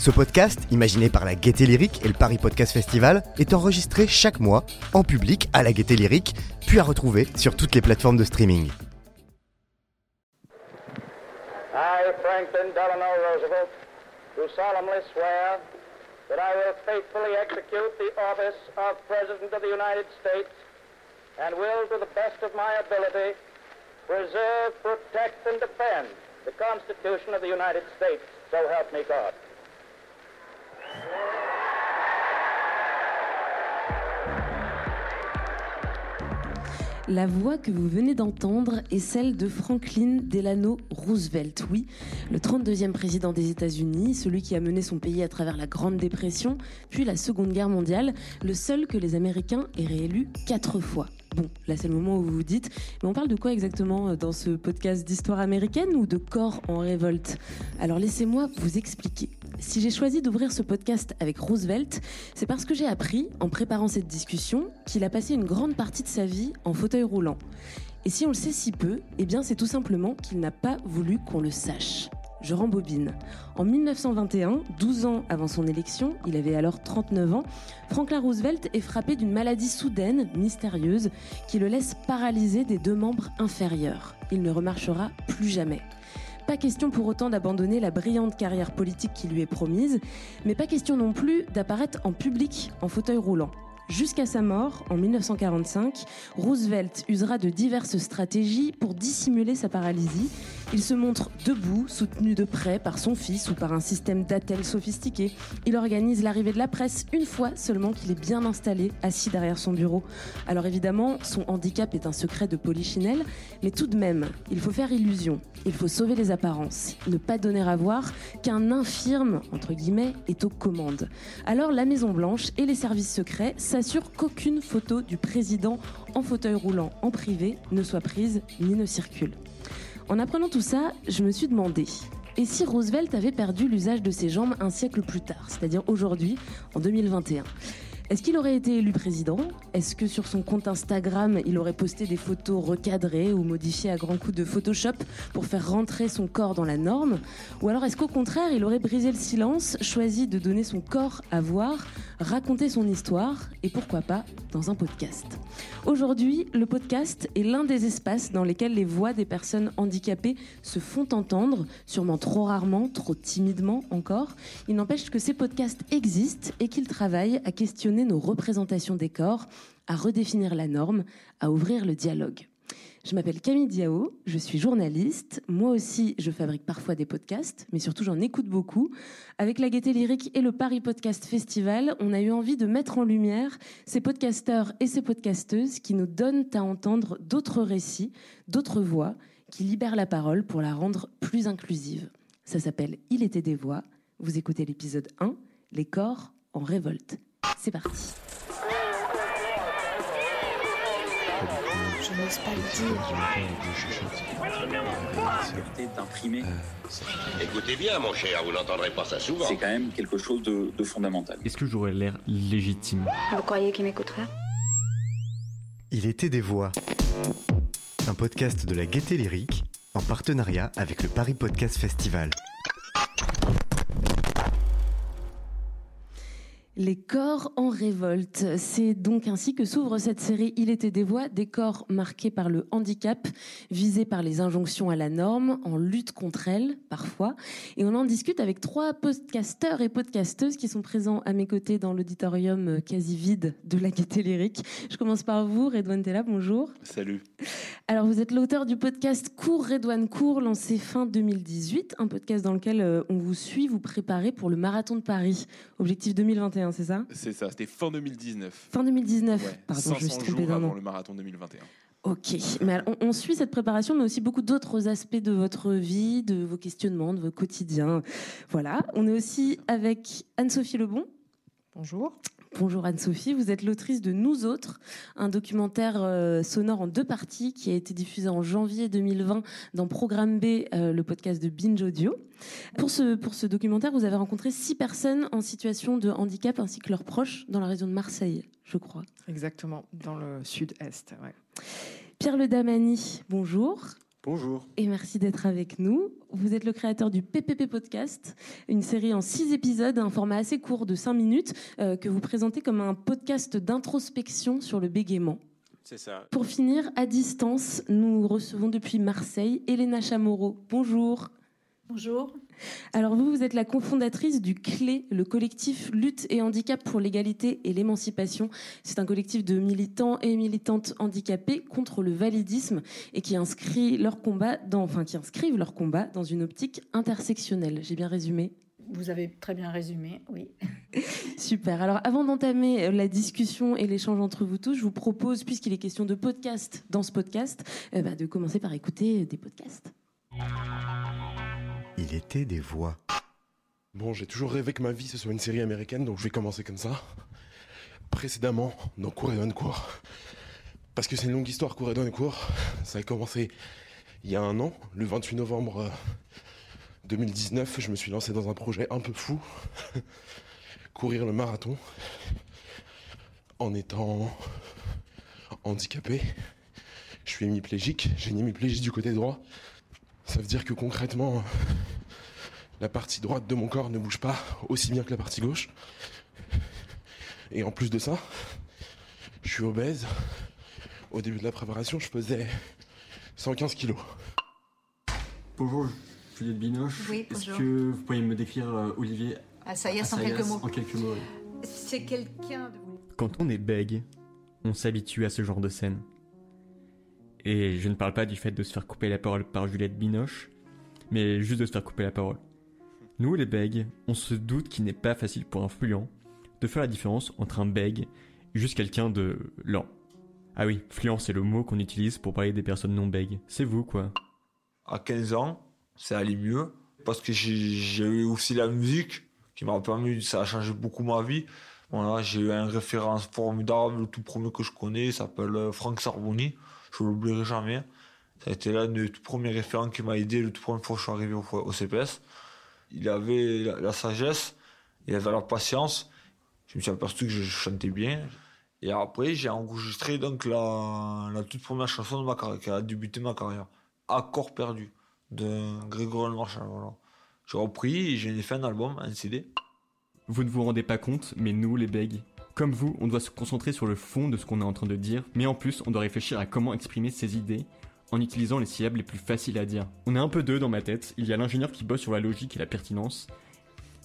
Ce podcast, imaginé par la Gaieté Lyrique et le Paris Podcast Festival, est enregistré chaque mois en public à la Gaieté Lyrique, puis à retrouver sur toutes les plateformes de streaming. I, Franklin Delano Roosevelt, do solemnly swear that I will faithfully execute the office of President of the United States and will, to the best of my ability, preserve, protect, and defend the Constitution of the United States. So help me God. La voix que vous venez d'entendre est celle de Franklin Delano Roosevelt, oui, le 32e président des États-Unis, celui qui a mené son pays à travers la Grande Dépression, puis la Seconde Guerre mondiale, le seul que les Américains aient réélu quatre fois. Bon, là c'est le moment où vous vous dites, mais on parle de quoi exactement dans ce podcast d'histoire américaine ou de corps en révolte? Alors laissez-moi vous expliquer. Si j'ai choisi d'ouvrir ce podcast avec Roosevelt, c'est parce que j'ai appris, en préparant cette discussion, qu'il a passé une grande partie de sa vie en fauteuil roulant. Et si on le sait si peu, eh bien c'est tout simplement qu'il n'a pas voulu qu'on le sache. Je rembobine. En 1921, 12 ans avant son élection, il avait alors 39 ans, Franklin Roosevelt est frappé d'une maladie soudaine, mystérieuse, qui le laisse paralysé des deux membres inférieurs. Il ne remarchera plus jamais. Pas question pour autant d'abandonner la brillante carrière politique qui lui est promise, mais pas question non plus d'apparaître en public en fauteuil roulant. Jusqu'à sa mort, en 1945, Roosevelt usera de diverses stratégies pour dissimuler sa paralysie. Il se montre debout, soutenu de près par son fils ou par un système d'attel sophistiqué. Il organise l'arrivée de la presse une fois seulement qu'il est bien installé, assis derrière son bureau. Alors évidemment, son handicap est un secret de polichinelle, mais tout de même, il faut faire illusion. Il faut sauver les apparences, ne pas donner à voir qu'un infirme, entre guillemets, est aux commandes. Alors la Maison Blanche et les services secrets s'assurent qu'aucune photo du président en fauteuil roulant en privé ne soit prise ni ne circule. En apprenant tout ça, je me suis demandé, et si Roosevelt avait perdu l'usage de ses jambes un siècle plus tard, c'est-à-dire aujourd'hui, en 2021 est-ce qu'il aurait été élu président? Est-ce que sur son compte Instagram, il aurait posté des photos recadrées ou modifiées à grands coups de Photoshop pour faire rentrer son corps dans la norme? Ou alors est-ce qu'au contraire, il aurait brisé le silence, choisi de donner son corps à voir, raconter son histoire et pourquoi pas dans un podcast? Aujourd'hui, le podcast est l'un des espaces dans lesquels les voix des personnes handicapées se font entendre, sûrement trop rarement, trop timidement encore. Il n'empêche que ces podcasts existent et qu'ils travaillent à questionner nos représentations des corps, à redéfinir la norme, à ouvrir le dialogue. Je m'appelle Camille Diao, je suis journaliste. Moi aussi, je fabrique parfois des podcasts, mais surtout j'en écoute beaucoup. Avec la Gaieté Lyrique et le Paris Podcast Festival, on a eu envie de mettre en lumière ces podcasteurs et ces podcasteuses qui nous donnent à entendre d'autres récits, d'autres voix, qui libèrent la parole pour la rendre plus inclusive. Ça s'appelle Il était des voix. Vous écoutez l'épisode 1, Les corps en révolte. C'est parti. Je n'ose pas le dire. d'imprimer, Écoutez bien, mon cher, vous n'entendrez pas ça souvent. c'est quand même quelque chose de, de fondamental. Est-ce que j'aurais l'air légitime? Vous croyez qu'il m'écouterait Il était des voix. Un podcast de la Gaieté Lyrique en partenariat avec le Paris Podcast Festival. Les corps en révolte. C'est donc ainsi que s'ouvre cette série Il était des voix, des corps marqués par le handicap, visés par les injonctions à la norme, en lutte contre elles, parfois. Et on en discute avec trois podcasteurs et podcasteuses qui sont présents à mes côtés dans l'auditorium quasi vide de la Lyrique. Je commence par vous, Redouane Tella, bonjour. Salut. Alors, vous êtes l'auteur du podcast Cours Redouane Cours, lancé fin 2018, un podcast dans lequel euh, on vous suit, vous préparez pour le marathon de Paris, objectif 2021, c'est ça C'est ça, c'était fin 2019. Fin 2019, Ouais, pardon, je me suis 500 trompé jours d'un avant an. le marathon 2021. Ok, mais alors, on, on suit cette préparation, mais aussi beaucoup d'autres aspects de votre vie, de vos questionnements, de vos quotidiens. Voilà, on est aussi avec Anne-Sophie Lebon. Bonjour. Bonjour Anne-Sophie, vous êtes l'autrice de Nous Autres, un documentaire euh, sonore en deux parties qui a été diffusé en janvier 2020 dans Programme B, euh, le podcast de Binge Audio. Pour ce, pour ce documentaire, vous avez rencontré six personnes en situation de handicap ainsi que leurs proches dans la région de Marseille, je crois. Exactement, dans le sud-est. Ouais. Pierre Le Damani, bonjour. Bonjour. Et merci d'être avec nous. Vous êtes le créateur du PPP Podcast, une série en six épisodes, un format assez court de cinq minutes, euh, que vous présentez comme un podcast d'introspection sur le bégaiement. C'est ça. Pour finir, à distance, nous recevons depuis Marseille Elena Chamorro. Bonjour. Bonjour. Alors vous, vous êtes la cofondatrice du CLÉ, le collectif Lutte et Handicap pour l'égalité et l'émancipation. C'est un collectif de militants et militantes handicapés contre le validisme et qui inscrit leur combat dans, enfin qui inscrivent leur combat dans une optique intersectionnelle. J'ai bien résumé? Vous avez très bien résumé, oui. Super. Alors, avant d'entamer la discussion et l'échange entre vous tous, je vous propose, puisqu'il est question de podcast dans ce podcast, euh, bah, de commencer par écouter des podcasts. Il était des voix. Bon, j'ai toujours rêvé que ma vie ce soit une série américaine, donc je vais commencer comme ça. Précédemment, dans Cour et Cour. Parce que c'est une longue histoire, Cour et Cour. Ça a commencé il y a un an, le 28 novembre 2019. Je me suis lancé dans un projet un peu fou. Courir le marathon. En étant handicapé. Je suis hémiplégique. J'ai une hémiplégie du côté droit. Ça veut dire que concrètement, la partie droite de mon corps ne bouge pas aussi bien que la partie gauche. Et en plus de ça, je suis obèse. Au début de la préparation, je pesais 115 kilos. Bonjour, Juliette Binoche. Oui, Est-ce que vous pourriez me décrire euh, Olivier? Assayas en Assayas quelques mots. En quelques mots, oui. C'est quelqu'un de vous. Quand on est bègue, on s'habitue à ce genre de scène. Et je ne parle pas du fait de se faire couper la parole par Juliette Binoche, mais juste de se faire couper la parole. Nous, les bègues, on se doute qu'il n'est pas facile pour un fluent de faire la différence entre un bègue et juste quelqu'un de lent. Ah oui, fluent, c'est le mot qu'on utilise pour parler des personnes non bègues. C'est vous, quoi. À 15 ans, ça allait mieux parce que j'ai eu aussi la musique qui m'a permis, ça a changé beaucoup ma vie. Voilà, j'ai eu un référence formidable, le tout premier que je connais, il s'appelle euh, Franck Sarboni, je l'oublierai jamais. Ça a été l'un des tout premiers référents qui m'a aidé le tout premier fois que je suis arrivé au CPS. Il avait la, sagesse, il avait la patience. Je me suis aperçu que je chantais bien. Et après, j'ai enregistré donc la, toute première chanson de ma carrière, qui a débuté ma carrière. Accord perdu, de Grégory Marchal. J'ai repris et j'ai fait un album, un CD. Vous ne vous rendez pas compte, mais nous, les bègues, comme vous, on doit se concentrer sur le fond de ce qu'on est en train de dire, mais en plus, on doit réfléchir à comment exprimer ses idées en utilisant les syllabes les plus faciles à dire. On est un peu deux dans ma tête, il y a l'ingénieur qui bosse sur la logique et la pertinence,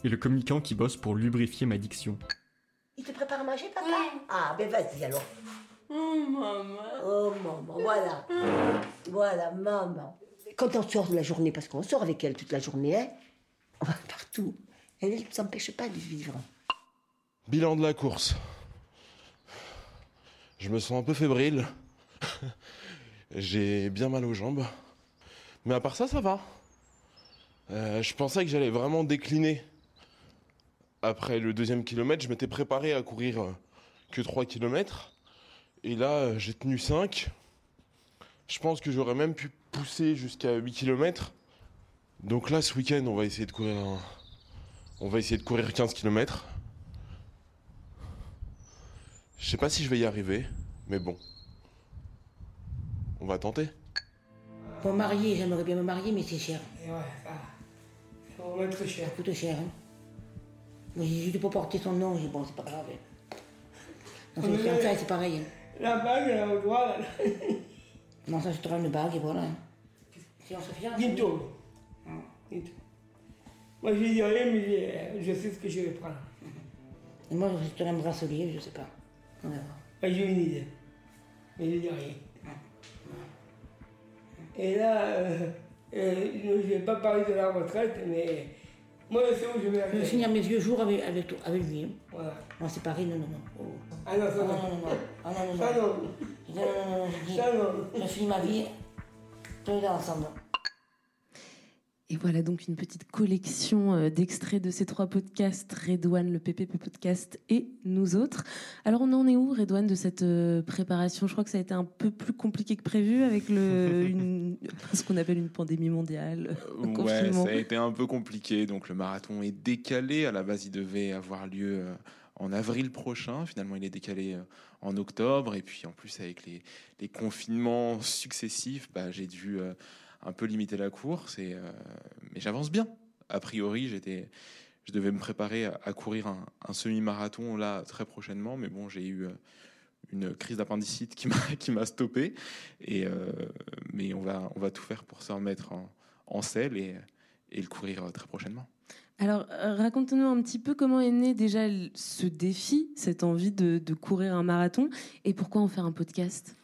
et le communicant qui bosse pour lubrifier ma diction. Il te prépare à manger, papa Ah, ben vas-y alors. Oh, maman. Oh, maman, voilà. Voilà, maman. Quand on sort de la journée, parce qu'on sort avec elle toute la journée, hein, on va partout. Elle ne s'empêche pas de vivre. Bilan de la course. Je me sens un peu fébrile. J'ai bien mal aux jambes. Mais à part ça, ça va. Euh, je pensais que j'allais vraiment décliner. Après le deuxième kilomètre, je m'étais préparé à courir euh, que 3 kilomètres. Et là, euh, j'ai tenu 5. Je pense que j'aurais même pu pousser jusqu'à 8 kilomètres. Donc là, ce week-end, on va essayer de courir On va essayer de courir 15 kilomètres. Je sais pas si je vais y arriver, mais bon. On va tenter. Pour marier, j'aimerais bien me marier, mais c'est cher. Et ouais, ça. Ça va être cher. Ça coûte cher. Hein. Moi, j'ai juste pour porter son nom, j'ai dit, bon, c'est pas grave. hein. Dans est- fiançailles, c'est pareil. hein. La bague, elle est au doigt, là. Non, ça, je te une bague et voilà. hein. Si on se fiance. Bientôt. Bientôt. Moi, je dis rien, mais je, je sais ce que je vais prendre. Et moi, je te un bracelet, je sais pas. On va voir. J'ai une idée. Mais je dis rien. Et là, euh, euh, je ne vais pas parler de la retraite, mais moi, je sais où je vais Je aller. vais finir mes vieux jours avec, avec, avec lui. hein. Voilà. Non, c'est pareil, non, non, non. Oh. Ah non, ça non, non. non, non, non. Ah non, non, Ça non. non. Je dis, non, non, non, je dis, Ça non. je finis ma vie, tous les ensemble. Et voilà donc une petite collection euh, d'extraits de ces trois podcasts, Redouane, le PPP podcast et nous autres. Alors on en est où, Redouane, de cette euh, préparation? Je crois que ça a été un peu plus compliqué que prévu avec le, une, ce qu'on appelle une pandémie mondiale. un Ouais, ça a été un peu compliqué. Donc le marathon est décalé. À la base, il devait avoir lieu euh, en avril prochain. Finalement, il est décalé euh, en octobre. Et puis en plus, avec les, les confinements successifs, bah, j'ai dû euh, un peu limiter la course. Et, euh, mais j'avance bien. A priori, j'étais, je devais me préparer à, à courir un, un semi-marathon là très prochainement. Mais bon, j'ai eu euh, une crise d'appendicite qui m'a qui m'a stoppé. Et euh, mais on va on va tout faire pour se remettre en, en selle et, et le courir très prochainement. Alors raconte-nous un petit peu comment est né déjà ce défi, cette envie de, de courir un marathon et pourquoi en faire un podcast?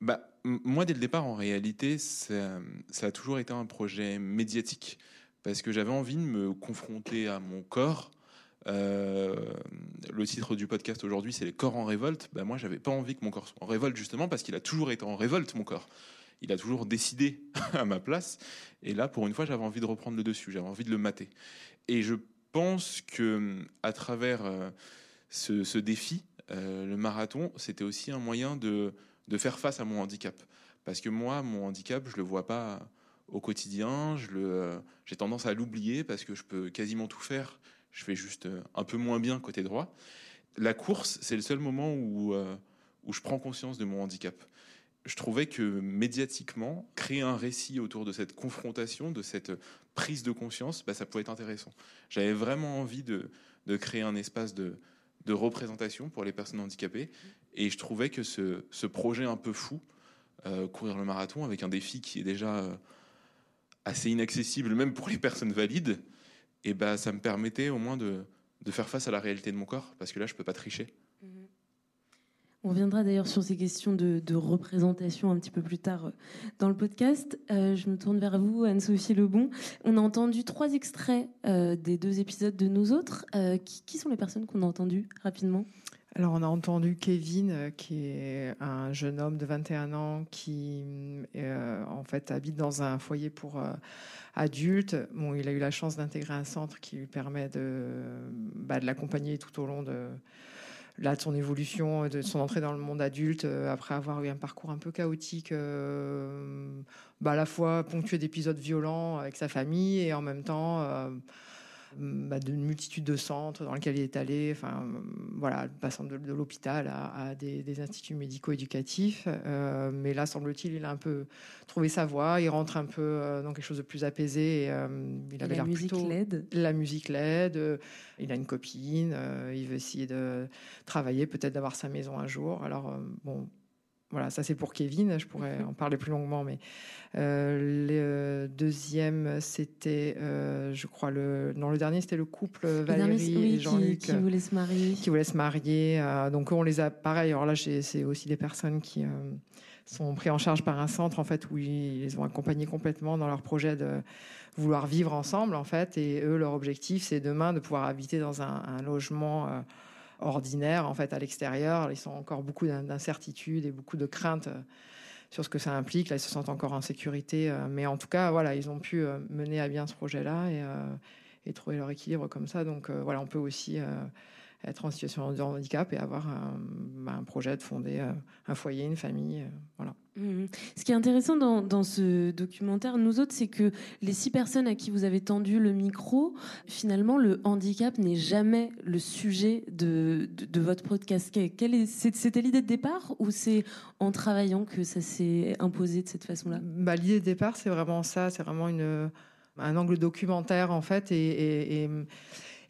Bah, moi, dès le départ, en réalité, ça, a toujours été un projet médiatique. Parce que j'avais envie de me confronter à mon corps. Euh, le titre du podcast aujourd'hui, c'est Les corps en révolte. Bah, moi, j'avais pas envie que mon corps soit en révolte, justement, parce qu'il a toujours été en révolte, mon corps. Il a toujours décidé à ma place. Et là, pour une fois, j'avais envie de reprendre le dessus. J'avais envie de le mater. Et je pense que à travers euh, ce, ce défi, euh, le marathon, c'était aussi un moyen de, de faire face à mon handicap. Parce que moi, mon handicap, je le vois pas au quotidien. J'ai tendance à l'oublier parce que je peux quasiment tout faire. Je fais juste euh, un peu moins bien côté droit. La course, c'est le seul moment où, euh, où je prends conscience de mon handicap. Je trouvais que médiatiquement, créer un récit autour de cette confrontation, de cette prise de conscience, bah, ça pouvait être intéressant. J'avais vraiment envie de, de créer un espace de, de représentation pour les personnes handicapées. Et je trouvais que ce, projet un peu fou, euh, courir le marathon, avec un défi qui est déjà euh, assez inaccessible, même pour les personnes valides, et ben ça me permettait au moins de, faire face à la réalité de mon corps, parce que là, je peux pas tricher. On reviendra d'ailleurs sur ces questions de, représentation un petit peu plus tard euh, dans le podcast. Je me tourne vers vous, Anne-Sophie Lebon. On a entendu trois extraits des deux épisodes de Nous Autres. Qui sont les personnes qu'on a entendues rapidement? Alors, on a entendu Kevin, euh, qui est un jeune homme de 21 ans qui, euh, en fait, habite dans un foyer pour euh, adultes. Il a eu la chance d'intégrer un centre qui lui permet de, bah, l'accompagner tout au long de, son évolution, de son entrée dans le monde adulte, après avoir eu un parcours un peu chaotique, bah, à la fois ponctué d'épisodes violents avec sa famille et en même temps bah, d'une multitude de centres dans lesquels il est allé, enfin voilà, passant de, de l'hôpital à, à des, des instituts médico-éducatifs. Euh, mais là, semble-t-il, il a un peu trouvé sa voie, il rentre un peu euh, dans quelque chose de plus apaisé. Et, euh, il avait la musique plutôt l'aide la musique l'aide, il a une copine, il veut essayer de travailler, peut-être d'avoir sa maison un jour. Alors, bon, voilà, ça c'est pour Kevin, je pourrais en parler plus longuement, mais euh, le deuxième, c'était, euh, je crois, le, non, le dernier, c'était le couple Le Valérie dernier, oui, et Jean-Luc. qui voulait se marier. Qui voulaient se marier. euh, donc, on les a, pareil, alors là, c'est aussi des personnes qui sont pris en charge par un centre, en fait, où ils les ont accompagnés complètement dans leur projet de vouloir vivre ensemble, en fait. Et eux, leur objectif, c'est demain de pouvoir habiter dans un, un logement ordinaire, en fait, à l'extérieur. Ils ont encore beaucoup d'in- d'incertitudes et beaucoup de craintes euh, sur ce que ça implique. Là, ils se sentent encore en sécurité. euh, mais en tout cas, voilà, ils ont pu euh, mener à bien ce projet-là et, et trouver leur équilibre comme ça. Donc, voilà, on peut aussi être en situation de handicap et avoir un, bah, un projet de fonder euh, un foyer, une famille. euh, voilà. Mhm. Ce qui est intéressant dans, dans ce documentaire, nous autres, c'est que les six personnes à qui vous avez tendu le micro, finalement, le handicap n'est jamais le sujet de, de, de votre podcast. C'était l'idée de départ ou c'est en travaillant que ça s'est imposé de cette façon-là? Bah, L'idée de départ, c'est vraiment ça. C'est vraiment une, un angle documentaire, en fait, et, et, et-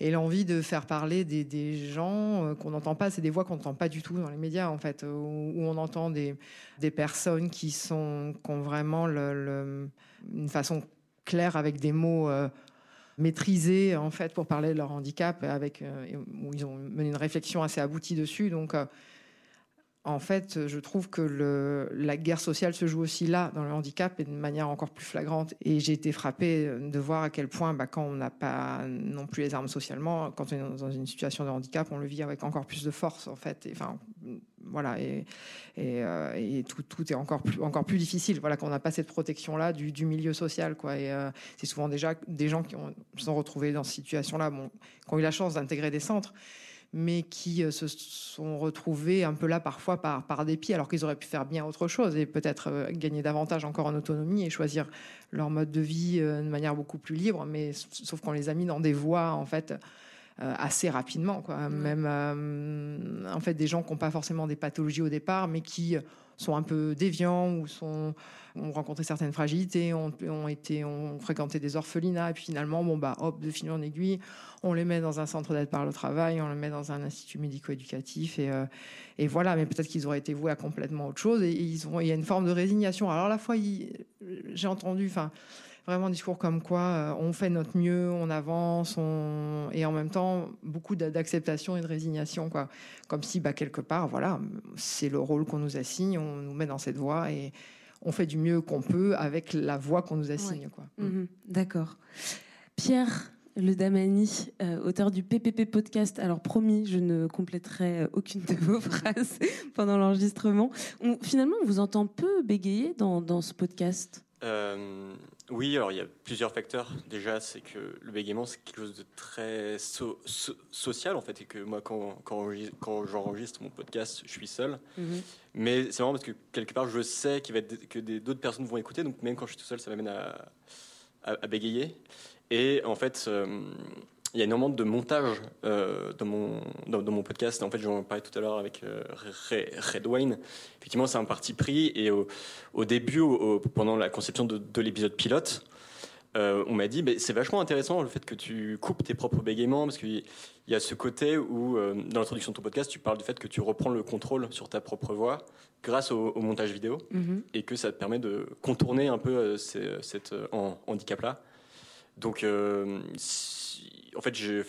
et l'envie de faire parler des, gens euh, qu'on n'entend pas. C'est des voix qu'on n'entend pas du tout dans les médias, en fait, où, on entend des, personnes qui, sont, qui ont vraiment une façon claire avec des mots. euh, maîtrisés en fait pour parler de leur handicap avec euh, où ils ont mené une réflexion assez aboutie dessus donc en fait, je trouve que la guerre sociale se joue aussi là, dans le handicap, et de manière encore plus flagrante. Et j'ai été frappée de voir à quel point, bah, quand on n'a pas non plus les armes socialement, quand on est dans une situation de handicap, on le vit avec encore plus de force, en fait. Et, enfin, voilà, et, euh, tout, est encore plus, difficile. Voilà, qu'on n'a pas cette protection-là du, du, milieu social, quoi. Et euh, c'est souvent déjà des gens qui ont, sont retrouvés dans cette situation-là, bon, qui ont eu la chance d'intégrer des centres mais qui euh, se sont retrouvés un peu là parfois par, par dépit, alors qu'ils auraient pu faire bien autre chose et peut-être euh, gagner davantage encore en autonomie et choisir leur mode de vie euh, de manière beaucoup plus libre, mais sauf qu'on les a mis dans des voies en fait assez rapidement, quoi. Même en fait des gens qui n'ont pas forcément des pathologies au départ, mais qui sont un peu déviants ou sont, ont rencontré certaines fragilités, ont, ont, été, ont fréquenté des orphelinats, et puis finalement, bon, bah, hop, de fil en aiguille, on les met dans un centre d'aide par le travail, on les met dans un institut médico-éducatif, et, euh, et voilà, mais peut-être qu'ils auraient été voués à complètement autre chose, et, ils ont, il y a une forme de résignation. Alors, à la fois, j'ai entendu, enfin, vraiment un discours comme quoi euh, on fait notre mieux, on avance, on... et en même temps beaucoup d'acceptation et de résignation, quoi. Comme si, bah, quelque part, voilà, c'est le rôle qu'on nous assigne, on nous met dans cette voie et on fait du mieux qu'on peut avec la voie qu'on nous assigne, ouais. quoi. Mmh. D'accord. Pierre, le Damani, euh, auteur du PPP podcast. Alors promis, je ne compléterai aucune de vos phrases pendant l'enregistrement. Finalement, on vous entend peu bégayer dans, dans ce podcast? Euh, oui, alors il y a plusieurs facteurs. Déjà, c'est que le bégaiement, c'est quelque chose de très so so social, en fait, et que moi, quand, quand, quand j'enregistre mon podcast, je suis seul. Mm -hmm. Mais c'est marrant parce que quelque part, je sais qu'il va être, que d'autres personnes vont écouter, donc même quand je suis tout seul, ça m'amène à, à, à, bégayer. Et en fait, euh, il y a énormément de montage euh, dans, mon, dans, dans, mon podcast. En fait, j'en parlais tout à l'heure avec euh, Red Wayne. Effectivement, c'est un parti pris. Et au, au début, au, pendant la conception de, de l'épisode pilote, euh, on m'a dit c'est vachement intéressant le fait que tu coupes tes propres bégaiements parce qu'il y a ce côté où, euh, dans l'introduction de ton podcast, tu parles du fait que tu reprends le contrôle sur ta propre voix grâce au, au montage vidéo mm -hmm. et que ça te permet de contourner un peu euh, ces, cet handicap-là. Donc, si, en fait, j'ai.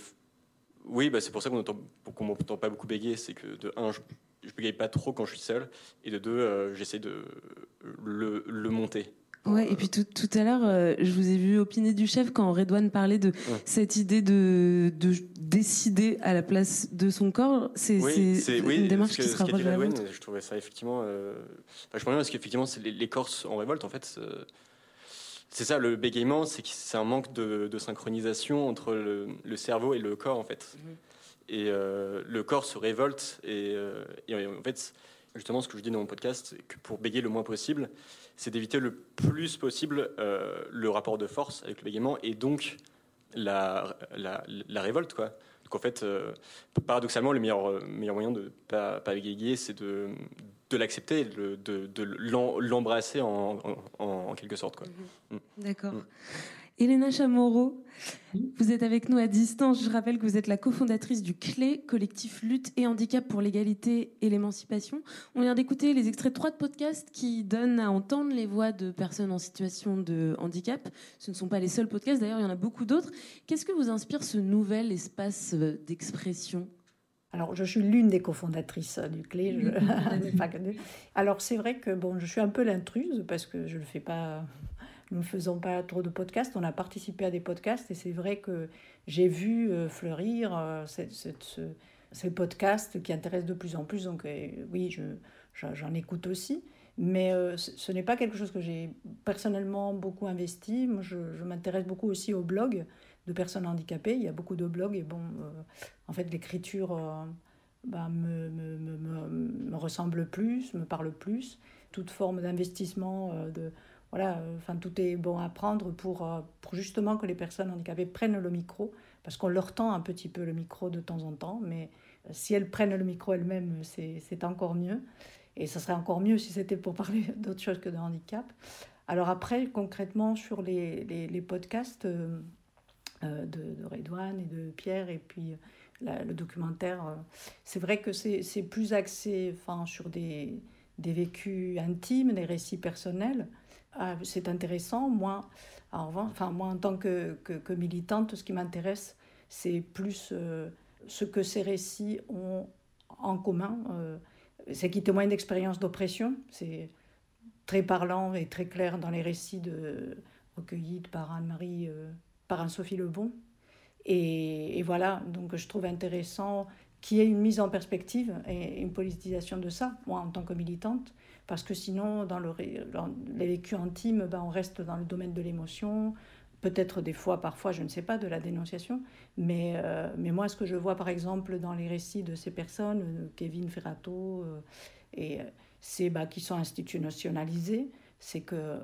Oui, bah, c'est pour ça qu'on qu m'entend pas beaucoup bégayer. C'est que de un, je, je bégaye pas trop quand je suis seul, et de deux, euh, j'essaie de le, le, monter. Ouais, et puis tout, tout à l'heure, euh, je vous ai vu opiner du chef quand Redouane parlait de ouais. cette idée de, de décider à la place de son corps. C'est oui, oui, une démarche que, qui se rapproche de la Je trouvais ça effectivement euh, vachement bien parce qu'effectivement, les, les Corses en révolte, en fait. C'est ça, le bégaiement, c'est c'est un manque de, de, synchronisation entre le, le, cerveau et le corps, en fait. Mm -hmm. Et euh, le corps se révolte. Et, euh, et, en fait, justement, ce que je dis dans mon podcast, c'est que pour bégayer le moins possible, c'est d'éviter le plus possible euh, le rapport de force avec le bégaiement et donc la, la, la révolte, quoi. Donc en fait, paradoxalement, le meilleur, meilleur moyen de ne pas, pas bégayer, c'est de, de l'accepter, de, de, de l'embrasser en, en, en, quelque sorte. Quoi. Mmh. D'accord. Mmh. Elena Chamorro, vous êtes avec nous à distance. Je rappelle que vous êtes la cofondatrice du CLÉ, collectif Lutte et Handicap pour l'égalité et l'émancipation. On vient d'écouter les extraits de trois de podcasts qui donnent à entendre les voix de personnes en situation de handicap. Ce ne sont pas les seuls podcasts, d'ailleurs, il y en a beaucoup d'autres. Qu'est-ce que vous inspire ce nouvel espace d'expression? Alors, je suis l'une des cofondatrices du CLÉ. Je... pas que Alors, c'est vrai que bon, je suis un peu l'intruse parce que je ne fais pas nous ne faisons pas trop de podcasts, on a participé à des podcasts et c'est vrai que j'ai vu euh, fleurir euh, cette, cette, ce, ces podcasts qui intéressent de plus en plus. Donc euh, oui, j'en je, écoute aussi. Mais ce n'est pas quelque chose que j'ai personnellement beaucoup investi. Moi, je, je m'intéresse beaucoup aussi aux blogs de personnes handicapées. Il y a beaucoup de blogs et bon, euh, en fait, l'écriture euh, bah, me, ressemble plus, me parle plus. Toute forme d'investissement de voilà, enfin tout est bon à prendre pour, justement que les personnes handicapées prennent le micro, parce qu'on leur tend un petit peu le micro de temps en temps, mais si elles prennent le micro elles-mêmes, c'est encore mieux. Et ça serait encore mieux si c'était pour parler d'autre chose que de handicap. Alors après, concrètement, sur les, podcasts euh, de, de Redouane et de Pierre, et puis la, le documentaire, euh, c'est vrai que c'est plus axé enfin, sur des, des vécus intimes, des récits personnels. Ah, c'est intéressant. Moi, en, enfin, en tant que, que, que militante, ce qui m'intéresse, c'est plus euh, ce que ces récits ont en commun. Euh, c'est qu'ils témoignent d'expériences d'oppression. C'est très parlant et très clair dans les récits de, recueillis par Anne-Marie, euh, par Anne-Sophie Lebon. Et, voilà, donc je trouve intéressant qu'il y ait une mise en perspective et une politisation de ça, moi en tant que militante, parce que sinon, dans, le, les vécus intimes, ben, on reste dans le domaine de l'émotion, peut-être des fois, parfois, je ne sais pas, de la dénonciation, mais, euh, mais moi, ce que je vois par exemple dans les récits de ces personnes, euh, Kevin Ferrato, euh, c'est bah, qui sont institutionnalisées, c'est que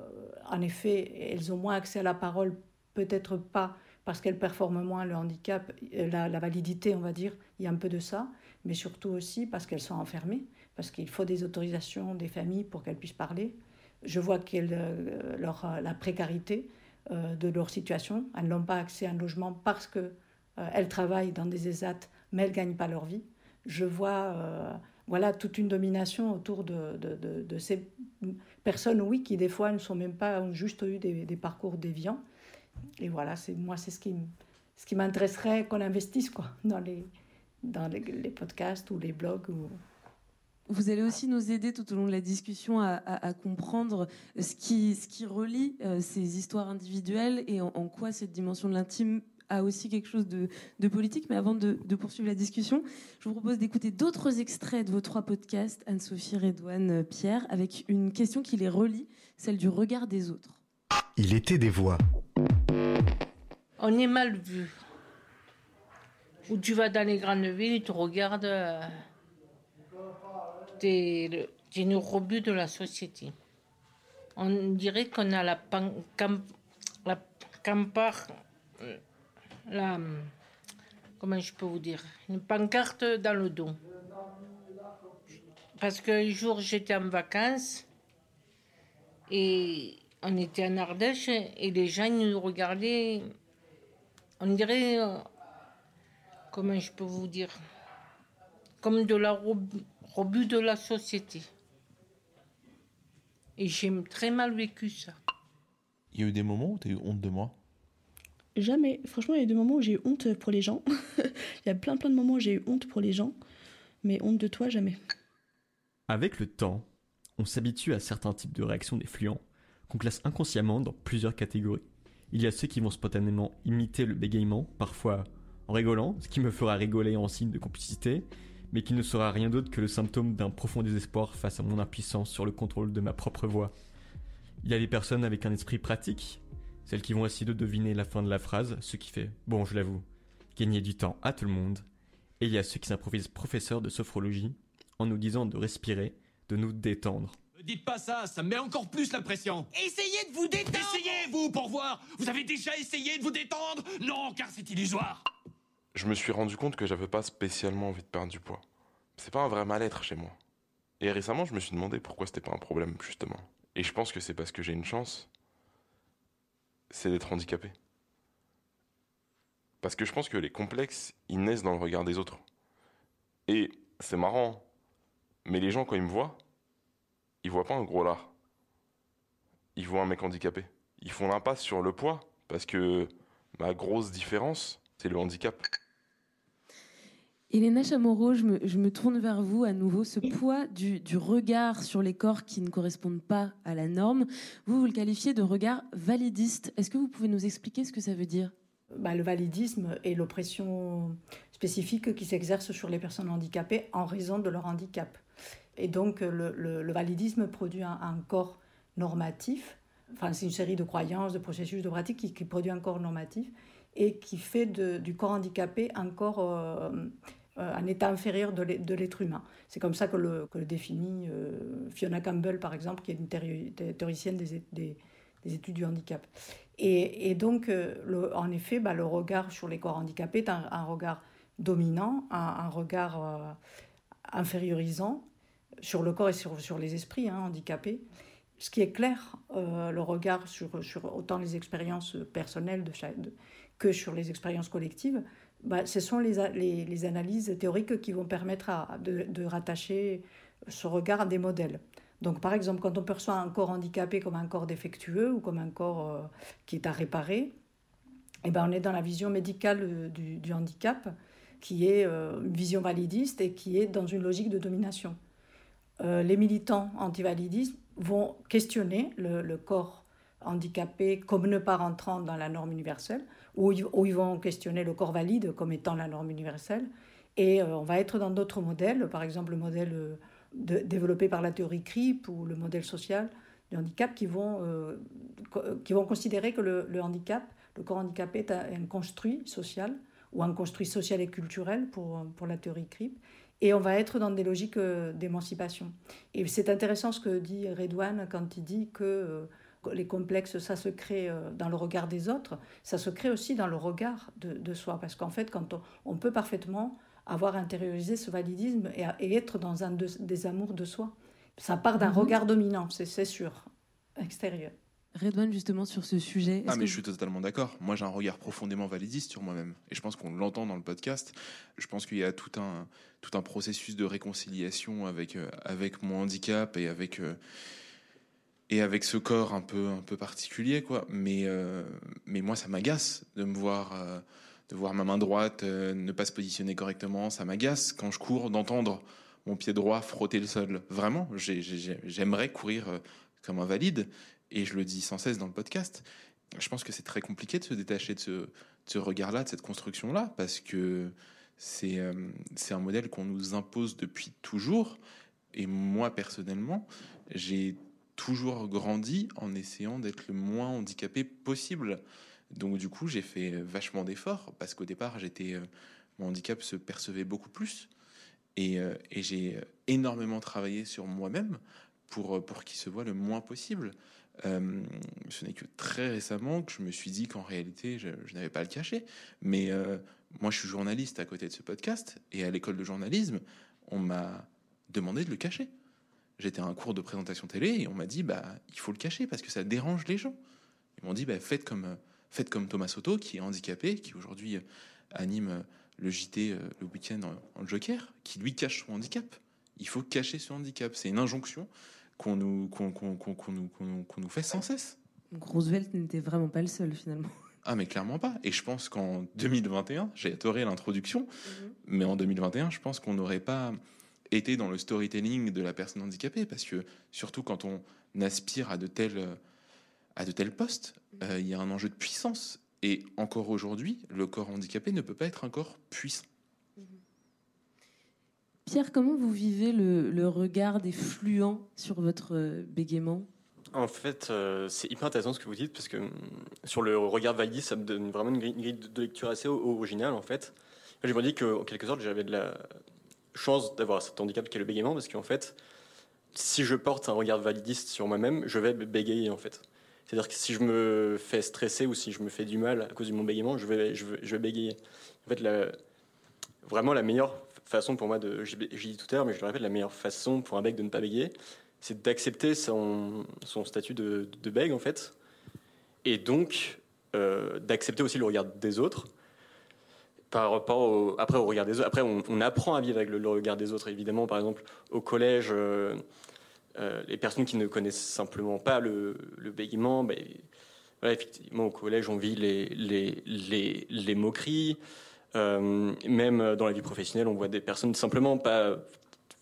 en effet, elles ont moins accès à la parole, peut-être pas parce qu'elles performent moins le handicap, la, la, validité, on va dire, il y a un peu de ça, mais surtout aussi parce qu'elles sont enfermées, parce qu'il faut des autorisations des familles pour qu'elles puissent parler. Je vois qu'elles, leur, la précarité, euh, de leur situation. Elles n'ont pas accès à un logement parce qu'elles euh, travaillent dans des ESAT, mais elles ne gagnent pas leur vie. Je vois euh, voilà, toute une domination autour de, de, ces personnes, oui, qui des fois ne sont même pas, ont juste eu des, parcours déviants. Et voilà, c'est moi, c'est ce qui, ce qui m'intéresserait qu'on investisse quoi, dans, les, dans les, les podcasts ou les blogs. Ou, vous allez aussi nous aider tout au long de la discussion à, comprendre ce qui, ce qui relie euh, ces histoires individuelles et en, quoi cette dimension de l'intime a aussi quelque chose de, politique. Mais avant de, poursuivre la discussion, je vous propose d'écouter d'autres extraits de vos trois podcasts, Anne-Sophie, Redouane, Pierre, avec une question qui les relie, celle du regard des autres. Il était des voix. On est mal vu. Où tu vas dans les grandes villes, ils te regardent. Euh, de la société. On dirait qu'on a la, pan, la la, comment je peux vous dire, une pancarte dans le dos. Parce qu'un jour j'étais en vacances et on était en Ardèche et les gens nous regardaient, on dirait, euh, comment je peux vous dire, comme de la robe au but de la société. Et j'ai très mal vécu ça. Il y a eu des moments où tu as eu honte de moi? Jamais. Franchement, il y a eu des moments où j'ai eu honte pour les gens. il y a plein plein de moments où j'ai eu honte pour les gens. Mais honte de toi, jamais. Avec le temps, on s'habitue à certains types de réactions des fluents qu'on classe inconsciemment dans plusieurs catégories. Il y a ceux qui vont spontanément imiter le bégaiement, parfois en rigolant, ce qui me fera rigoler en signe de complicité, mais qui ne sera rien d'autre que le symptôme d'un profond désespoir face à mon impuissance sur le contrôle de ma propre voix. Il y a des personnes avec un esprit pratique, celles qui vont essayer de deviner la fin de la phrase, ce qui fait, bon je l'avoue, gagner du temps à tout le monde, et il y a ceux qui s'improvisent professeurs de sophrologie en nous disant de respirer, de nous détendre. Ne dites pas ça, ça me met encore plus la pression. Essayez de vous détendre Essayez-vous pour voir Vous avez déjà essayé de vous détendre? Non, car c'est illusoire je me suis rendu compte que j'avais pas spécialement envie de perdre du poids. C'est pas un vrai mal-être chez moi. Et récemment, je me suis demandé pourquoi c'était pas un problème, justement. Et je pense que c'est parce que j'ai une chance, c'est d'être handicapé. Parce que je pense que les complexes, ils naissent dans le regard des autres. Et c'est marrant, mais les gens, quand ils me voient, ils voient pas un gros lard. Ils voient un mec handicapé. Ils font l'impasse sur le poids, parce que ma grosse différence, c'est le handicap. Elena Chamorro, je me, tourne vers vous à nouveau. Ce poids du, regard sur les corps qui ne correspondent pas à la norme, vous, vous le qualifiez de regard validiste. Est-ce que vous pouvez nous expliquer ce que ça veut dire? Bah, Le validisme est l'oppression spécifique qui s'exerce sur les personnes handicapées en raison de leur handicap. Et donc le, validisme produit un, corps normatif, enfin c'est une série de croyances, de processus, de pratiques qui, produit un corps normatif et qui fait du corps handicapé un corps euh, euh, un état inférieur de l'être humain. C'est comme ça que le, que le définit euh, Fiona Campbell, par exemple, qui est une théoricienne des, des, études du handicap. Et, et donc, le, en effet, bah, le regard sur les corps handicapés est un, regard dominant, un, regard infériorisant sur le corps et sur, les esprits hein, handicapés. Ce qui est clair, le regard sur, autant les expériences personnelles que sur les expériences collectives, bah, ce sont les, analyses théoriques qui vont permettre de, rattacher ce regard à des modèles. Donc, par exemple, quand on perçoit un corps handicapé comme un corps défectueux ou comme un corps euh, qui est à réparer, eh ben, on est dans la vision médicale euh, du, handicap, qui est euh, une vision validiste et qui est dans une logique de domination. Les militants anti-validisme vont questionner le, corps handicapé comme ne pas rentrant dans la norme universelle où ils, vont questionner le corps valide comme étant la norme universelle. Et on va être dans d'autres modèles, par exemple le modèle développé par la théorie CRIP ou le modèle social du handicap qui vont, qui vont considérer que le, handicap, le corps handicapé est un, construit social ou un construit social et culturel pour, pour la théorie CRIP. Et on va être dans des logiques d'émancipation. Et c'est intéressant ce que dit Redouane quand il dit que les complexes, ça se crée euh, dans le regard des autres, ça se crée aussi dans le regard de, soi. Parce qu'en fait, quand on, peut parfaitement avoir intériorisé ce validisme et, être dans un des amours de soi. Ça part d'un mhm. regard dominant, c'est sûr, extérieur. Redouane, justement, sur ce sujet. Ah, mais je suis totalement d'accord. Moi, j'ai un regard profondément validiste sur moi-même. Et je pense qu'on l'entend dans le podcast. Je pense qu'il y a tout un, tout un processus de réconciliation avec, euh, avec mon handicap et avec, euh, et avec ce corps un peu un peu particulier quoi mais euh, mais moi ça m'agace de me voir de voir ma main droite euh, ne pas se positionner correctement ça m'agace quand je cours d'entendre mon pied droit frotter le sol vraiment j'aimerais courir comme un valide et je le dis sans cesse dans le podcast je pense que c'est très compliqué de se détacher de ce, de ce regard là de cette construction là parce que c'est c'est un modèle qu'on nous impose depuis toujours et moi personnellement j'ai toujours grandi en essayant d'être le moins handicapé possible. Donc du coup, j'ai fait vachement d'efforts parce qu'au départ, euh, mon handicap se percevait beaucoup plus et, euh, et j'ai énormément travaillé sur moi-même pour pour qu'il se voit le moins possible. Euh, ce n'est que très récemment que je me suis dit qu'en réalité, je, n'avais pas à le cacher. Mais moi, je suis journaliste à côté de ce podcast et à l'école de journalisme, on m'a demandé de le cacher j'étais à un cours de présentation télé et on m'a dit bah il faut le cacher parce que ça dérange les gens. Ils m'ont dit bah faites comme faites comme Thomas Soto qui est handicapé, qui aujourd'hui euh, anime euh, le JT euh, le week-end en, Joker, qui lui cache son handicap. Il faut cacher son handicap. C'est une injonction qu'on nous qu'on nous, nous fait sans cesse. Roosevelt n'était vraiment pas le seul finalement. Ah mais clairement pas. Et je pense qu'en 2021, j'ai adoré l'introduction, mm-hmm. mais en 2021, je pense qu'on n'aurait pas été dans le storytelling de la personne handicapée, parce que surtout quand on aspire à de tels, à de tels postes, euh, il y a un enjeu de puissance. Et encore aujourd'hui, le corps handicapé ne peut pas être un corps puissant. Pierre, comment vous vivez le, regard des fluents sur votre euh, bégaiement? En fait, euh, c'est hyper intéressant ce que vous dites, parce que sur le regard validiste, ça me donne vraiment une grille, de lecture assez originale, en fait. Je me dis qu'en quelque sorte, j'avais de la, chance d'avoir cet handicap qui est le bégaiement, parce qu'en fait, si je porte un regard validiste sur moi-même, je vais bégayer en fait. C'est-à-dire que si je me fais stresser ou si je me fais du mal à cause de mon bégaiement, je vais, je vais, bégayer. En fait, vraiment la meilleure façon pour moi de, j'ai dit tout à l'heure, mais je le répète, la meilleure façon pour un bec de ne pas bégayer, c'est d'accepter son, statut de, de en fait, et donc euh, d'accepter aussi le regard des autres par rapport après au regard des autres. Après, on, apprend à vivre avec le, regard des autres, évidemment. Par exemple, au collège, euh, euh, les personnes qui ne connaissent simplement pas le, le ben, effectivement, au collège, on vit les moqueries. Euh, même dans la vie professionnelle, on voit des personnes simplement pas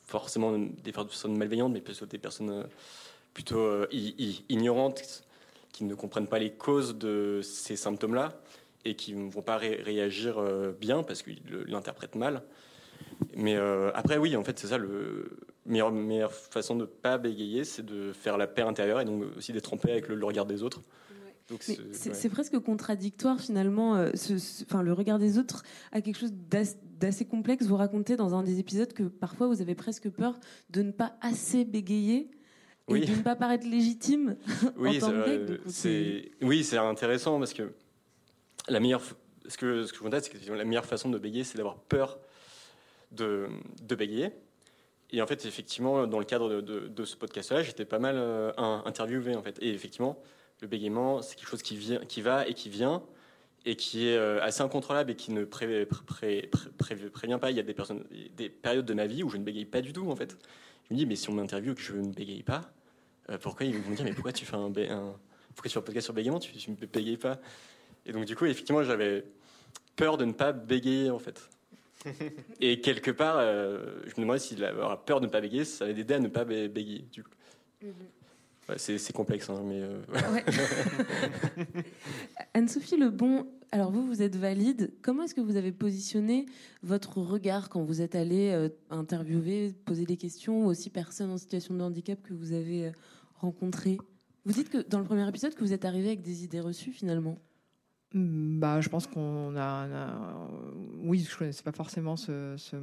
forcément des personnes malveillantes, mais plutôt des personnes plutôt ignorantes qui ne comprennent pas les causes de ces symptômes-là et qui ne vont pas réagir euh, bien parce qu'ils l'interprètent mal. Mais euh, après, oui, en fait, c'est ça, le meilleure, meilleure façon de ne pas bégayer, c'est de faire la paix intérieure et donc aussi d'être en avec le, regard des autres. C'est presque contradictoire finalement. Euh, enfin, le regard des autres a quelque chose d'assez complexe. Vous racontez dans un des épisodes que parfois vous avez presque peur de ne pas assez bégayer et de ne pas paraître légitime oui, en tant que Oui, c'est intéressant parce que la meilleure, ce que, ce que je c'est que la meilleure façon de bégayer, c'est d'avoir peur de, de bégayer. Et en fait, effectivement, dans le cadre de, ce podcast-là, j'étais pas mal euh, interviewé, en fait. Et effectivement, le bégaiement, c'est quelque chose qui, vient, qui va et qui vient, et qui est euh, assez incontrôlable et qui ne pré, prévient pas. Il y a des, personnes, des périodes de ma vie où je ne bégaye pas du tout, en fait. Je me dis, mais si on m'interviewe et que je ne bégaye pas, euh, pourquoi ils vont me dire, mais pourquoi tu fais un, un pourquoi tu fais un podcast sur bégaiement, tu ne bégayes pas et donc, du coup, effectivement, j'avais peur de ne pas bégayer, en fait. Et quelque part, euh, je me demandais si avoir peur de ne pas bégayer, ça allait aider à ne pas bégayer, du coup. Mhm. Ouais, c'est complexe, hein, mais. euh, Anne-Sophie Lebon, alors vous, vous êtes valide. Comment est-ce que vous avez positionné votre regard quand vous êtes allé euh, interviewer, poser des questions aux six personnes en situation de handicap que vous avez euh, rencontrées? Vous dites que dans le premier épisode que vous êtes arrivé avec des idées reçues finalement. Mm, Bah, je pense qu'on a, Oui, je connaissais pas forcément ce, ce,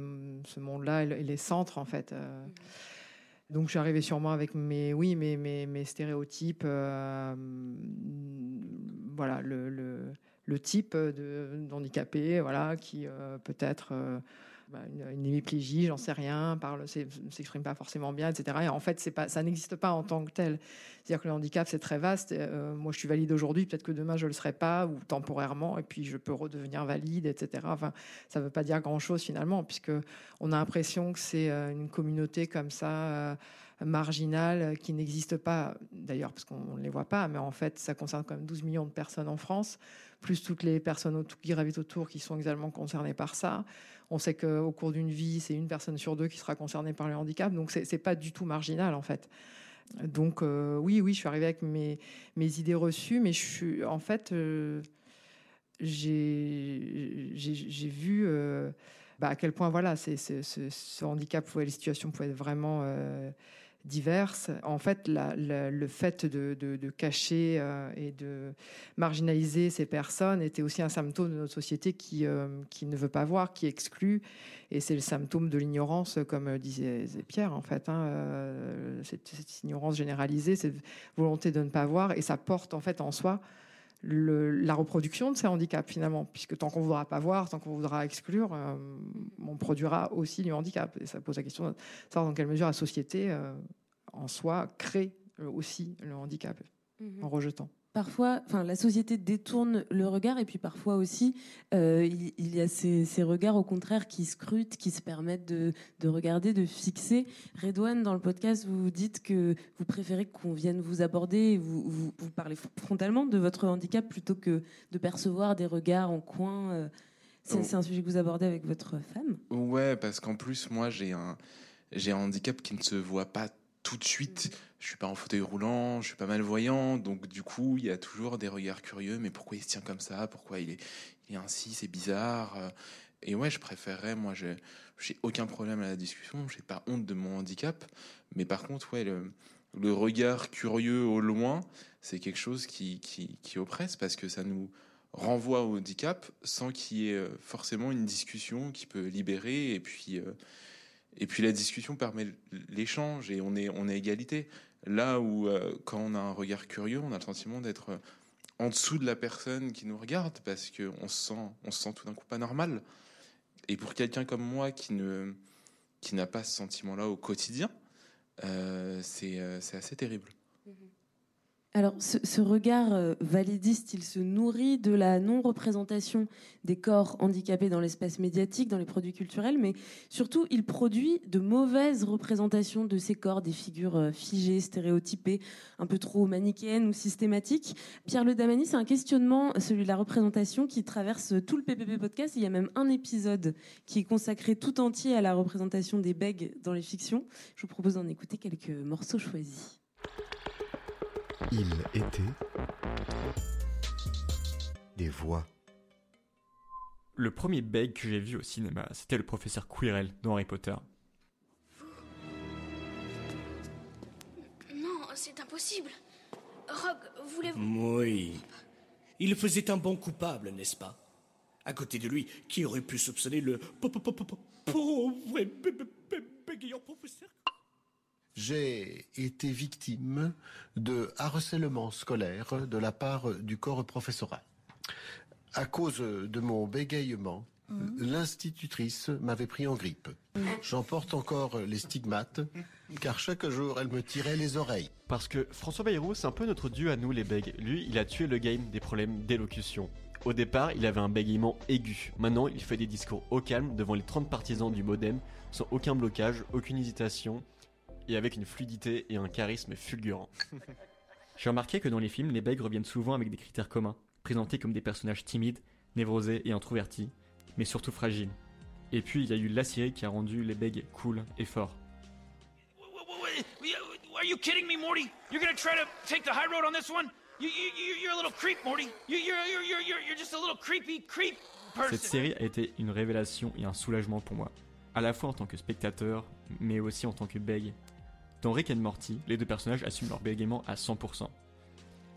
ce monde-là et, le- et les centres, en fait. euh. Donc, je suis arrivée sûrement avec mes, oui, mes, mes, mes stéréotypes. euh, voilà, le, le, le type d'handicapé, voilà, qui euh, peut-être euh, bah, une, une hémiplégie, j'en sais rien, parle, s'exprime pas forcément bien, etc. Et en fait, ça n'existe pas en tant que tel. C'est-à-dire que le handicap, c'est très vaste. Euh, moi, je suis valide aujourd'hui, peut-être que demain, je le serai pas, ou temporairement, et puis je peux redevenir valide, etc. Enfin, ça veut pas dire grand-chose finalement, puisque on a l'impression que c'est euh, une communauté comme ça, euh, marginale, euh, qui n'existe pas, d'ailleurs, parce qu'on ne les voit pas, mais en fait, ça concerne quand même 12 millions de personnes en France, plus toutes les personnes qui gravitent autour qui sont également concernées par ça. On sait qu'au cours d'une vie, c'est une personne sur deux qui sera concernée par le handicap, donc c'est pas du tout marginal en fait. Donc euh, oui, oui, je suis arrivée avec mes, mes idées reçues, mais je suis en fait, euh, j'ai vu bah, à quel point voilà, ce, handicap, pouvait- les situations pouvaient être vraiment diverses. En fait, le fait de, cacher euh, et de marginaliser ces personnes était aussi un symptôme de notre société qui, euh, qui ne veut pas voir, qui exclut. Et c'est le symptôme de l'ignorance, comme disait Pierre, en fait. hein, euh, cette, cette ignorance généralisée, cette volonté de ne pas voir. Et ça porte, en fait, en soi le- la reproduction de ces handicaps, finalement. Puisque tant qu'on ne voudra pas voir, tant qu'on voudra exclure, euh, on produira aussi du handicap. Et ça pose la question de savoir dans quelle mesure la société, euh, en soi, crée euh, aussi le handicap Mhm. en rejetant. Parfois, enfin, la société détourne le regard et puis parfois aussi, euh, il, il y a ces, ces regards au contraire qui scrutent, qui se permettent de, de regarder, de fixer. Redouane, dans le podcast, vous dites que vous préférez qu'on vienne vous aborder, et vous, vous, vous parlez frontalement de votre handicap plutôt que de percevoir des regards en coin. euh. C'est Oh. c'est un sujet que vous abordez avec votre femme? Ouais, parce qu'en plus, moi, j'ai un, j'ai un handicap qui ne se voit pas tout de suite. Je suis pas en fauteuil roulant, je suis pas malvoyant, donc du coup, il y a toujours des regards curieux. Mais pourquoi il se tient comme ça? Pourquoi il est, ainsi? C'est bizarre. Euh, Et ouais, je préférerais, moi, j'ai, j'ai aucun problème à la discussion. J'ai pas honte de mon handicap, mais par contre, ouais, le, le regard curieux au loin, c'est quelque chose qui, qui, qui oppresse parce que ça nous renvoie au handicap sans qu'il y ait euh, forcément une discussion qui peut libérer et puis euh, et puis la discussion permet l'échange et on est on est égalité là où euh, quand on a un regard curieux on a le sentiment d'être euh, en dessous de la personne qui nous regarde parce que on se sent on se sent tout d'un coup pas normal. Et pour quelqu'un comme moi qui ne qui n'a pas ce sentiment là au quotidien euh, c'est assez terrible Alors, ce, regard euh, validiste, il se nourrit de la non-représentation des corps handicapés dans l'espace médiatique, dans les produits culturels, mais surtout, il produit de mauvaises représentations de ces corps, des figures euh, figées, stéréotypées, un peu trop manichéennes ou systématiques. Pierre Le Damani, c'est un questionnement, celui de la représentation, qui traverse tout le PPP podcast. Il y a même un épisode qui est consacré tout entier à la représentation des bègues dans les fictions. Je vous propose d'en écouter quelques morceaux choisis. Il était des voix. Le premier beg que j'ai vu au cinéma, c'était le professeur Quirrell dans Harry Potter. Non, c'est impossible. Rogue, voulez-vous... Oui. Il faisait un bon coupable, n'est-ce pas? À côté de lui, qui aurait pu soupçonner le pauvre bégayant professeur J'ai été victime de harcèlement scolaire de la part du corps professoral. À cause de mon bégayement, l'institutrice m'avait pris en grippe. J'en porte encore les stigmates, car chaque jour elle me tirait les oreilles. Parce que François Bayrou, c'est un peu notre dieu à nous les bègues. Lui, il a tué le game des problèmes d'élocution. Au départ, il avait un bégaiement aigu. Maintenant, il fait des discours au calme devant les 30 partisans du modem, sans aucun blocage, aucune hésitation, et avec une fluidité et un charisme fulgurant. J'ai remarqué que dans les films, les bègues reviennent souvent avec des critères communs, présentés comme des personnages timides, névrosés et introvertis, mais surtout fragiles. Et puis, il y a eu la série qui a rendu les bègues cool et forts. Ouais, ouais, ouais, ouais, are you kidding me, Morty? You're gonna try to take the high road on this one? You, you, you're a little creep, Morty. You, you're, you're, you're, you're just a little creepy creep person. Cette série a été une révélation et un soulagement pour moi, à la fois en tant que spectateur, mais aussi en tant que bègue. Dans Rick Morty, les deux personnages assument leur bégaiement à 100%.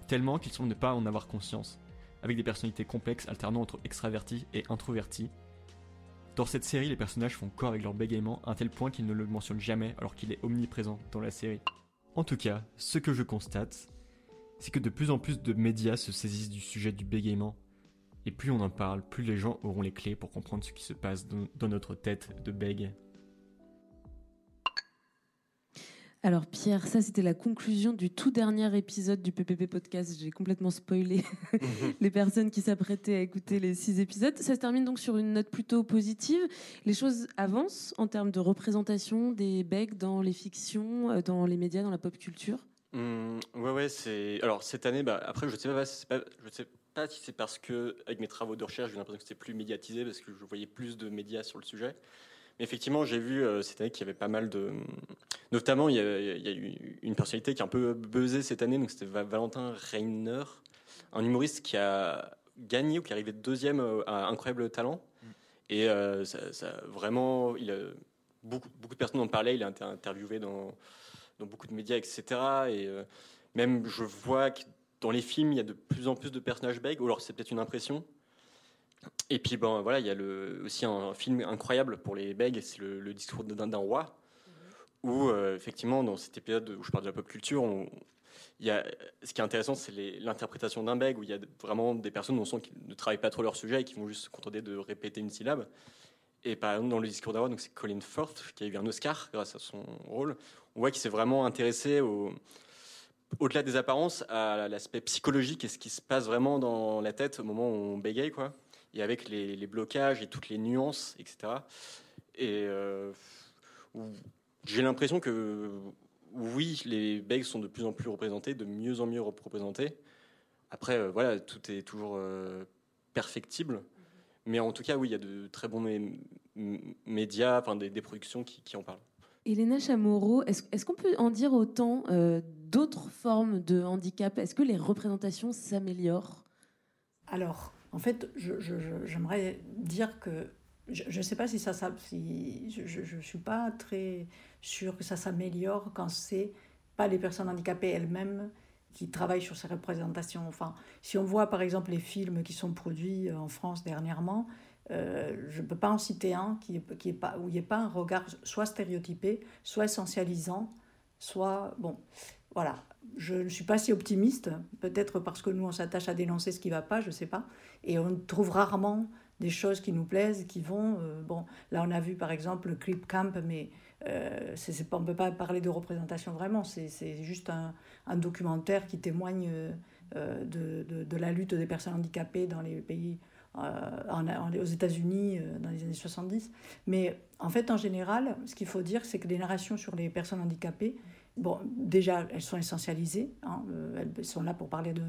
Tellement qu'ils semblent ne pas en avoir conscience, avec des personnalités complexes alternant entre extravertis et introvertis. Dans cette série, les personnages font corps avec leur bégaiement à un tel point qu'ils ne le mentionnent jamais alors qu'il est omniprésent dans la série. En tout cas, ce que je constate, c'est que de plus en plus de médias se saisissent du sujet du bégaiement. Et plus on en parle, plus les gens auront les clés pour comprendre ce qui se passe dans, dans notre tête de bègue. Alors Pierre, ça c'était la conclusion du tout dernier épisode du PPP Podcast. J'ai complètement spoilé les personnes qui s'apprêtaient à écouter les six épisodes. Ça se termine donc sur une note plutôt positive. Les choses avancent en termes de représentation des becs dans les fictions, euh, dans les médias, dans la pop culture. Mmh, ouais, ouais, c'est. Alors cette année, bah, après, je sais pas, c'est pas, je sais pas si c'est parce que avec mes travaux de recherche, j'ai l'impression que c'était plus médiatisé parce que je voyais plus de médias sur le sujet. Mais effectivement, j'ai vu euh, cette année qu'il y avait pas mal de. Notamment, il y, a, il y, a, eu une personnalité qui a un peu buzzé cette année, donc c'était Valentin Reiner, un humoriste qui a gagné ou qui est arrivé deuxième à Incroyable Talent. Et euh, ça, ça, vraiment, il a, beaucoup, beaucoup de personnes en parlaient, il a été interviewé dans, dans beaucoup de médias, etc. Et euh, même, je vois que dans les films, il y a de plus en plus de personnages bègues, ou alors c'est peut-être une impression. Et puis, bon, voilà, il y a le, aussi un, film incroyable pour les bègues, c'est le, le, discours d'un roi, où, euh, effectivement, dans cet épisode où je parle de la pop culture, on, il y a, ce qui est intéressant, c'est l'interprétation d'un bègue, où il y a vraiment des personnes, on sent qu'ils ne travaillent pas trop leur sujet et qui vont juste se contenter de répéter une syllabe. Et par exemple, dans le discours d'un roi, c'est Colin Firth qui a eu un Oscar grâce à son rôle. On voit qu'il s'est vraiment intéressé au, au-delà des apparences à l'aspect psychologique et ce qui se passe vraiment dans la tête au moment où on bégaye, quoi. Et avec les, les blocages et toutes les nuances, etc. Et euh, j'ai l'impression que oui, les bègues sont de plus en plus représentés, de mieux en mieux représentés. Après, euh, voilà, tout est toujours euh, perfectible. Mais en tout cas, oui, il y a de très bons mé médias, enfin des, des productions qui, qui, en parlent. Elena Chamorro, est-ce est qu'on peut en dire autant euh, d'autres formes de handicap? Est-ce que les représentations s'améliorent? Alors, en fait, j'aimerais dire que je ne sais pas si ça, si je ne suis pas très sûre que ça s'améliore quand c'est pas les personnes handicapées elles-mêmes qui travaillent sur ces représentations. Enfin, si on voit par exemple les films qui sont produits en France dernièrement, euh, je ne peux pas en citer un qui qui est pas, où il n'y ait pas un regard soit stéréotypé, soit essentialisant, soit... Bon, voilà. Je ne suis pas si optimiste, peut-être parce que nous, on s'attache à dénoncer ce qui ne va pas, je ne sais pas. Et on trouve rarement des choses qui nous plaisent, qui vont... Euh, bon, là, on a vu par exemple le Clip Camp, mais euh, on ne peut pas parler de représentation vraiment. C'est, juste un, un, documentaire qui témoigne euh, de, de, la lutte des personnes handicapées dans les pays en, en, aux États-Unis dans les années 70. Mais en fait, en général, ce qu'il faut dire, c'est que les narrations sur les personnes handicapées, bon, déjà, elles sont essentialisées, hein, elles sont là pour parler de,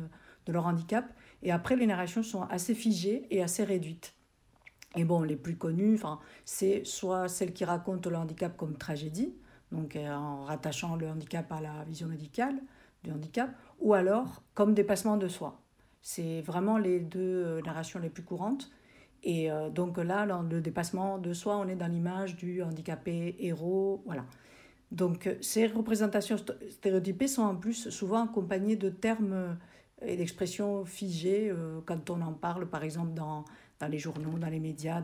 leur handicap, et après, les narrations sont assez figées et assez réduites. Et bon, les plus connues, c'est soit celles qui racontent le handicap comme tragédie, donc en rattachant le handicap à la vision médicale du handicap, ou alors comme dépassement de soi. C'est vraiment les deux euh, narrations les plus courantes. Et euh, donc là, le dépassement de soi, on est dans l'image du handicapé héros. Voilà. Donc euh, ces représentations stéréotypées sont en plus souvent accompagnées de termes et d'expressions figées quand on en parle, par exemple, dans, dans les journaux, dans les médias.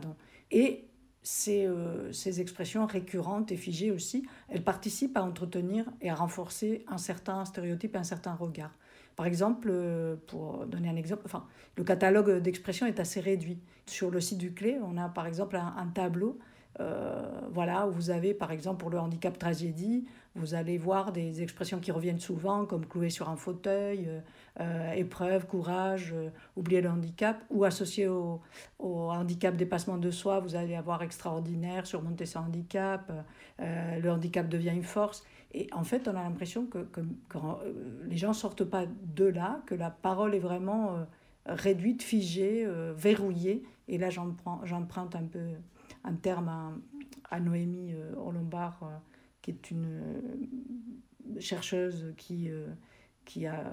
Et ces, ces expressions récurrentes et figées aussi, elles participent à entretenir et à renforcer un certain stéréotype, un certain regard. Par exemple, euh, pour donner un exemple, enfin, le catalogue d'expressions est assez réduit. Sur le site du Clé, on a par exemple un tableau euh, voilà, vous avez par exemple pour le handicap tragédie, vous allez voir des expressions qui reviennent souvent comme clouer sur un fauteuil, euh, épreuve, courage, euh, oublier le handicap, ou associé au, handicap dépassement de soi, vous allez avoir extraordinaire, surmonter son handicap, euh, le handicap devient une force. Et en fait, on a l'impression que, les gens sortent pas de là, que la parole est vraiment réduite, figée, verrouillée. Et là, j'emprunte un peu un terme à, à Noémie euh, Orlombard, euh, qui est une, chercheuse qui, qui, a,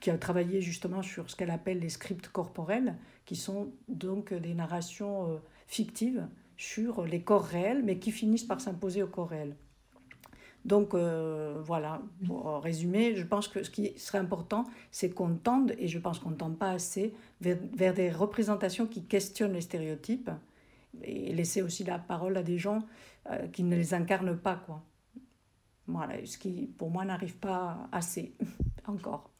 qui a travaillé justement sur ce qu'elle appelle les scripts corporels, qui sont donc des narrations fictives sur les corps réels, mais qui finissent par s'imposer au corps réel. Donc euh, voilà, pour résumer, je pense que ce qui serait important, c'est qu'on tende, et je pense qu'on ne tende pas assez, vers, des représentations qui questionnent les stéréotypes et laisser aussi la parole à des gens euh, qui ne les incarnent pas. Quoi. Voilà, ce qui pour moi n'arrive pas assez encore.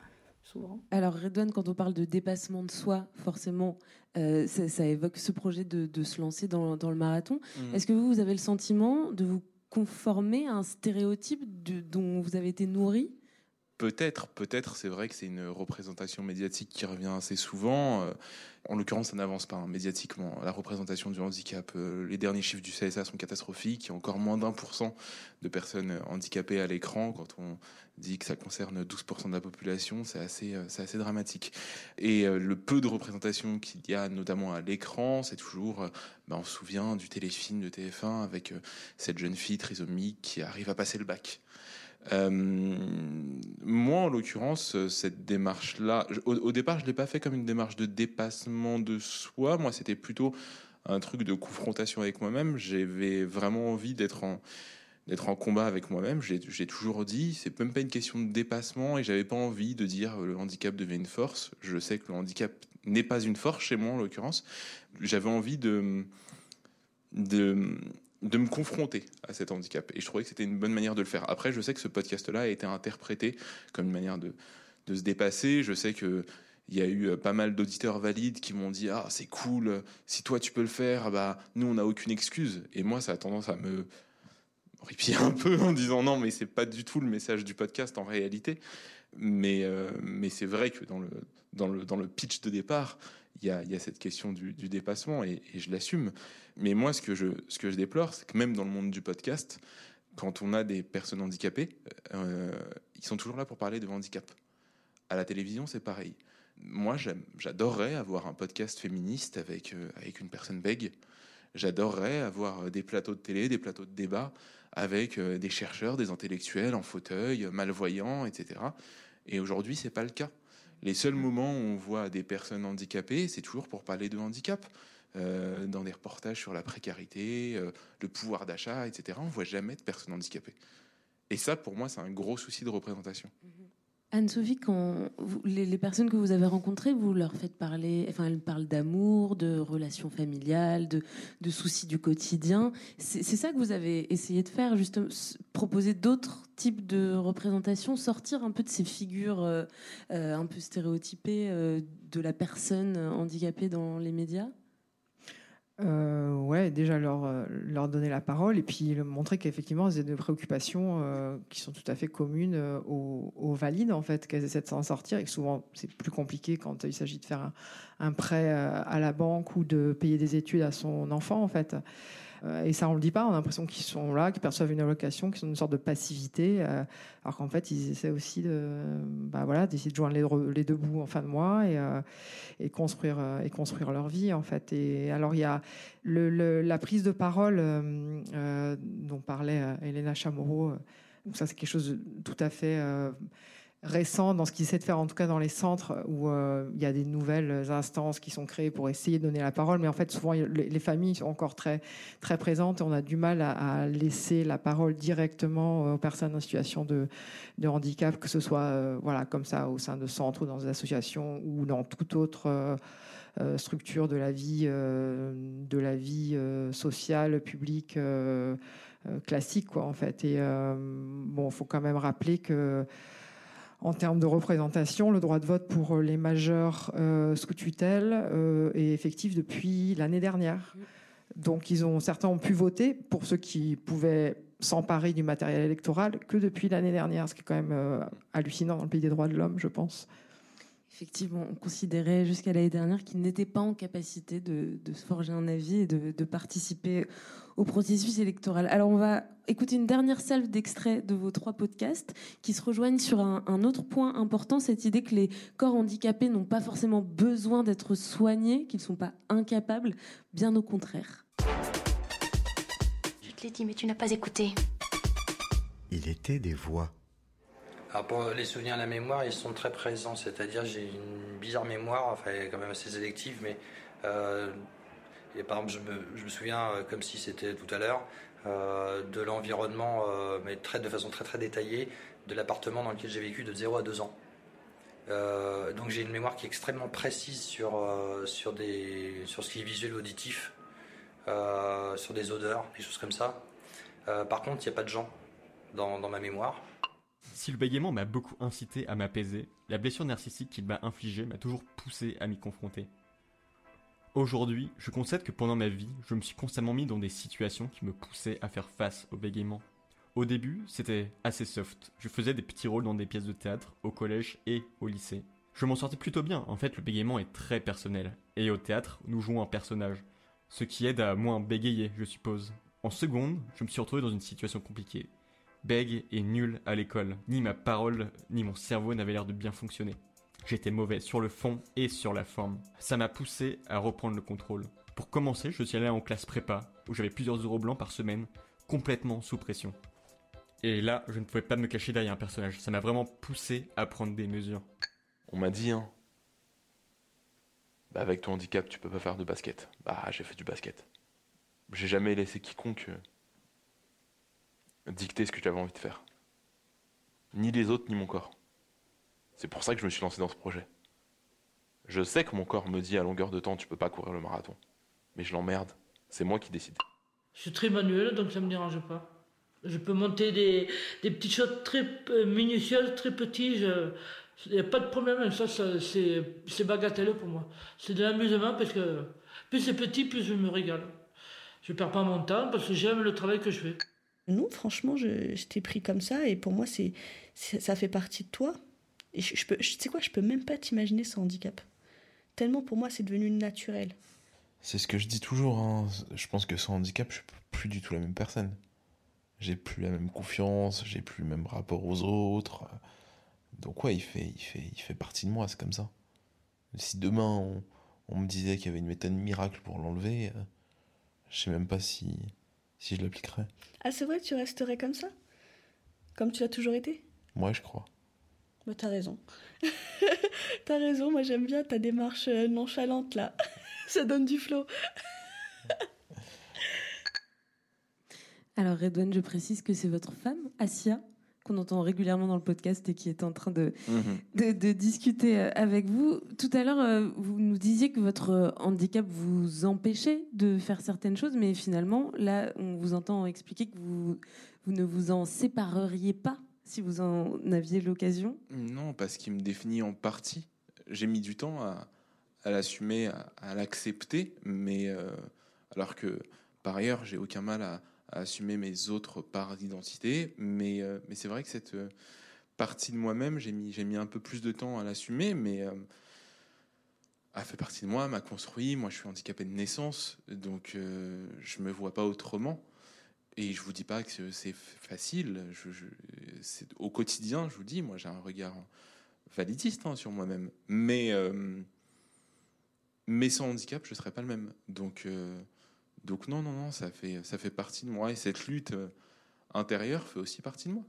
Souvent. Alors Redouane, quand on parle de dépassement de soi, forcément, euh, ça, évoque ce projet de, se lancer dans, le marathon. Mmh. Est-ce que vous, vous avez le sentiment de vous conformer à un stéréotype dont vous avez été nourri Peut-être, peut-être, c'est vrai que c'est une représentation médiatique qui revient assez souvent. Euh, en l'occurrence, ça n'avance pas hein, médiatiquement. La représentation du handicap, euh, les derniers chiffres du CSA sont catastrophiques. Il y a encore moins d'un pour cent de personnes handicapées à l'écran. Quand on dit que ça concerne 12% de la population, c'est assez, euh, c'est assez dramatique. Et le peu de représentation qu'il y a, notamment à l'écran, c'est toujours, ben, on se souvient du téléfilm de TF1 avec cette jeune fille trisomique qui arrive à passer le bac. Euh, moi, en l'occurrence, cette démarche-là, au, départ, je l'ai pas fait comme une démarche de dépassement de soi. Moi, c'était plutôt un truc de confrontation avec moi-même. J'avais vraiment envie d'être en d'être en combat avec moi-même. J'ai toujours dit, c'est même pas une question de dépassement et j'avais pas envie de dire le handicap devient une force. Je sais que le handicap n'est pas une force chez moi en l'occurrence. J'avais envie de, de de me confronter à cet handicap. Et je trouvais que c'était une bonne manière de le faire. Après, je sais que ce podcast-là a été interprété comme une manière de, de se dépasser. Je sais que il y a eu pas mal d'auditeurs valides qui m'ont dit ah c'est cool si toi tu peux le faire bah nous on n'a aucune excuse et moi ça a tendance à me horripiler un peu en disant non mais c'est pas du tout le message du podcast en réalité mais euh, mais c'est vrai que dans le dans le dans le pitch de départ y a, y a cette question du, dépassement et, je l'assume mais moi, ce que je, déplore, c'est que même dans le monde du podcast, quand on a des personnes handicapées, euh, ils sont toujours là pour parler de handicap. À la télévision, c'est pareil. Moi, j'adorerais avoir un podcast féministe avec, euh, avec une personne bègue. J'adorerais avoir des plateaux de télé, des plateaux de débat avec euh, des chercheurs, des intellectuels en fauteuil, malvoyants, etc. Et aujourd'hui, c'est pas le cas. Les seuls moments où on voit des personnes handicapées, c'est toujours pour parler de handicap. Euh, dans des reportages sur la précarité, euh, le pouvoir d'achat, etc. On voit jamais de personnes handicapées. Et ça, pour moi, c'est un gros souci de représentation. Mm-hmm. Anne-Sophie, quand les, personnes que vous avez rencontrées, vous leur faites parler, enfin, elles parlent d'amour, de relations familiales, de, soucis du quotidien. C'est ça que vous avez essayé de faire, justement, proposer d'autres types de représentations, sortir un peu de ces figures euh, un peu stéréotypées de la personne handicapée dans les médias? Euh, ouais, déjà leur, euh, leur donner la parole et puis montrer qu'effectivement, c'est des préoccupations euh, qui sont tout à fait communes euh, aux, aux, valides, en fait, qu'elles essaient de s'en sortir et que souvent c'est plus compliqué quand il s'agit de faire un, un, prêt à la banque ou de payer des études à son enfant, en fait. Euh, et ça, on le dit pas. On a l'impression qu'ils sont là, qu'ils perçoivent une allocation, qu'ils sont une sorte de passivité, euh, alors qu'en fait, ils essaient aussi de, bah voilà, d'essayer de joindre les, deux bouts en fin de mois et, euh, construire et construire leur vie en fait. Et alors il y a la prise de parole dont parlait Elena Chamorro. ça, c'est quelque chose de tout à fait récent dans ce qu'ils essaient de faire, en tout cas dans les centres où euh, il y a des nouvelles instances qui sont créées pour essayer de donner la parole. Mais en fait, souvent, les, familles sont encore très, très présentes et on a du mal à, laisser la parole directement aux personnes en situation de, de handicap, que ce soit euh, voilà, comme ça au sein de centres ou dans des associations ou dans toute autre euh, structure de la vie, de la vie sociale, publique. classique quoi en fait et bon faut quand même rappeler que en termes de représentation, le droit de vote pour euh, les majeurs euh, sous tutelle euh, est effectif depuis l'année dernière. Donc, ils ont, certains ont pu voter pour ceux qui pouvaient s'emparer du matériel électoral que depuis l'année dernière, ce qui est quand même hallucinant dans le pays des droits de l'homme, je pense. Effectivement, on considérait jusqu'à l'année dernière qu'ils n'étaient pas en capacité de, se forger un avis et de, participer au processus électoral. Alors on va écouter une dernière salve d'extraits de vos trois podcasts qui se rejoignent sur un, autre point important, cette idée que les corps handicapés n'ont pas forcément besoin d'être soignés, qu'ils ne sont pas incapables, bien au contraire. Je te l'ai dit, mais tu n'as pas écouté. Il était des voix Les souvenirs de la mémoire, ils sont très présents, c'est-à-dire j'ai une bizarre mémoire, enfin quand même assez sélective, mais euh, par exemple je me, souviens euh, comme si c'était tout à l'heure euh, de l'environnement, mais très, de façon très très détaillée, de l'appartement dans lequel j'ai vécu de 0 à 2 ans. Donc j'ai une mémoire qui est extrêmement précise sur, sur, des, sur ce qui est visuel auditif, euh, sur des odeurs, des choses comme ça. Par contre, il n'y a pas de gens dans ma mémoire. Si le bégaiement m'a beaucoup incité à m'apaiser, la blessure narcissique qu'il m'a infligée m'a toujours poussé à m'y confronter. Aujourd'hui, je concède que pendant ma vie, je me suis constamment mis dans des situations qui me poussaient à faire face au bégaiement. Au début, c'était assez soft. Je faisais des petits rôles dans des pièces de théâtre, au collège et au lycée. Je m'en sortais plutôt bien, en fait le bégaiement est très personnel. Et au théâtre, nous jouons un personnage. Ce qui aide à moins bégayer, je suppose. En seconde, je me suis retrouvé dans une situation compliquée. Beg est nul à l'école. Ni ma parole, ni mon cerveau n'avaient l'air de bien fonctionner. J'étais mauvais sur le fond et sur la forme. Ça m'a poussé à reprendre le contrôle. Pour commencer, je suis allé en classe prépa, où j'avais plusieurs euros blancs par semaine, complètement sous pression. Et là, je ne pouvais pas me cacher derrière un personnage. Ça m'a vraiment poussé à prendre des mesures. On m'a dit, hein. Bah, avec ton handicap, tu peux pas faire de basket. Bah, j'ai fait du basket. J'ai jamais laissé quiconque euh, dicter ce que j'avais envie de faire. Ni les autres, ni mon corps. C'est pour ça que je me suis lancé dans ce projet. Je sais que mon corps me dit à longueur de temps, tu peux pas courir le marathon. Mais je l'emmerde. C'est moi qui décide. Je suis très manuel, donc ça me dérange pas. Je peux monter des, des petites choses très minutieuses, très petites. Il n'y a pas de problème, ça, ça c'est c'est bagatelle pour moi. C'est de l'amusement parce que plus c'est petit, plus je me régale. Je perds pas mon temps parce que j'aime le travail que je fais. Non, franchement, je, t'ai pris comme ça et pour moi, c'est, ça fait partie de toi. Et je, peux, tu sais quoi, je peux même pas t'imaginer sans handicap. Tellement pour moi, c'est devenu naturel. C'est ce que je dis toujours. hein. Je pense que sans handicap, je suis plus du tout la même personne. J'ai plus la même confiance, j'ai plus le même rapport aux autres. Donc ouais, il fait, il fait, il fait partie de moi, c'est comme ça. Si demain on, on me disait qu'il y avait une méthode miracle pour l'enlever, euh, je sais même pas si, si je l'appliquerais. Ah, c'est vrai, tu resterais comme ça? Comme tu l'as toujours été? Moi, je crois. Bah, t'as raison. t'as raison, moi j'aime bien ta démarche euh, nonchalante là. ça donne du flow. Alors Redouane, je précise que c'est votre femme, Asia, qu'on entend régulièrement dans le podcast et qui est en train de, de, de discuter euh, avec vous. Tout à l'heure, euh, vous nous disiez que votre euh, handicap vous empêchait de faire certaines choses, mais finalement, là, on vous entend expliquer que vous, vous ne vous en sépareriez pas si vous en aviez l'occasion. Non, parce qu'il me définit en partie. J'ai mis du temps à, à l'assumer, à, à l'accepter, mais euh, alors que par ailleurs, j'ai aucun mal à, à assumer mes autres parts d'identité, mais, euh, mais c'est vrai que cette euh, partie de moi-même, j'ai mis, j'ai mis un peu plus de temps à l'assumer, mais euh, elle fait partie de moi, m'a construit. Moi, je suis handicapé de naissance, donc euh, je me vois pas autrement. Et je vous dis pas que c'est facile. Je, c'est au quotidien, je vous dis, moi, j'ai un regard validiste hein, sur moi-même. Mais, euh, mais sans handicap, je serais pas le même. Donc, euh, donc non, non, non, ça fait, ça fait partie de moi. Et cette lutte euh, intérieure fait aussi partie de moi.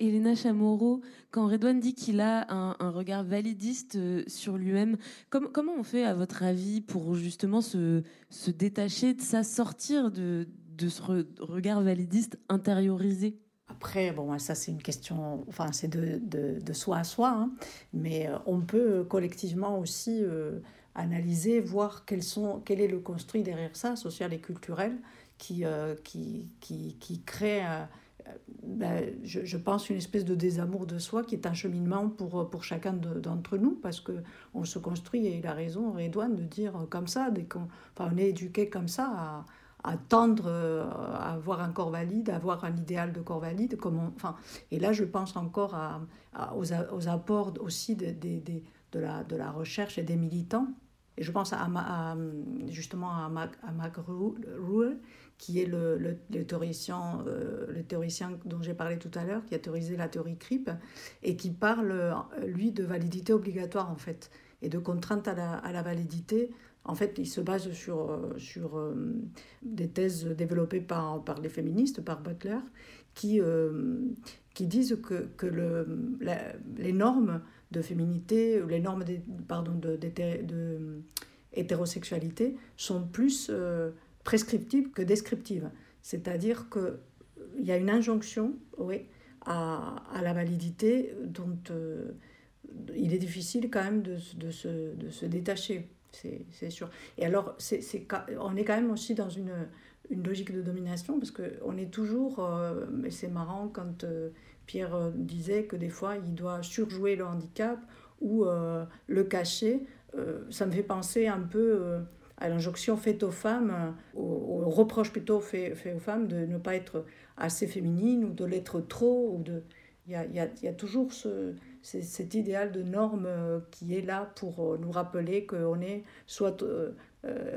Elena Chamorro, quand Redouane dit qu'il a un, un regard validiste euh, sur lui-même, comme- comment on fait, à votre avis, pour justement se, se détacher de ça, sortir de, de ce re- regard validiste intériorisé? Après, bon, ça c'est une question, enfin c'est de, de, de soi à soi, hein. mais euh, on peut collectivement aussi euh, analyser, voir quels sont, quel est le construit derrière ça, social et culturel, qui, euh, qui, qui, qui crée, euh, euh, ben, je, je pense, une espèce de désamour de soi qui est un cheminement pour, pour chacun de- d'entre nous, parce que on se construit, et il a raison, Redouane, de dire comme ça, dès qu'on enfin, on est éduqué comme ça à à tendre à avoir un corps valide, à avoir un idéal de corps valide. Comme enfin, et là, je pense encore à, aux, aux apports aussi de, de, de- de la, de la recherche et des militants. Et je pense à, à, justement à Mac, à Mac Ru- Ruhe, qui est le, le, théoricien, euh, le théoricien dont j'ai parlé tout à l'heure, qui a théorisé la théorie CRIP, et qui parle, euh, lui, de validité obligatoire, en fait, et de contrainte à la, à la validité. En fait, il se base sur, euh, sur des thèses développées par, par les féministes, par Butler, qui, qui disent que, que le, les normes de féminité, les normes de, pardon, de, de, hétérosexualité sont plus euh, prescriptives que descriptives. C'est-à-dire qu'il y a une injonction oui, à, à la validité dont euh, il est difficile quand même de, de, se, de se détacher, c'est sûr. Et alors, c'est on est quand même aussi dans une, une logique de domination parce qu'on est toujours, euh, c'est marrant quand Pierre euh, disait que des fois, il doit surjouer le handicap ou euh, le cacher. Euh, ça me fait penser un peu à l'injonction faite aux femmes, au, reproche plutôt fait, aux femmes de ne pas être assez féminine ou de l'être trop. De... il, y a, toujours ce, cet idéal de norme qui est là pour nous rappeler qu'on est soit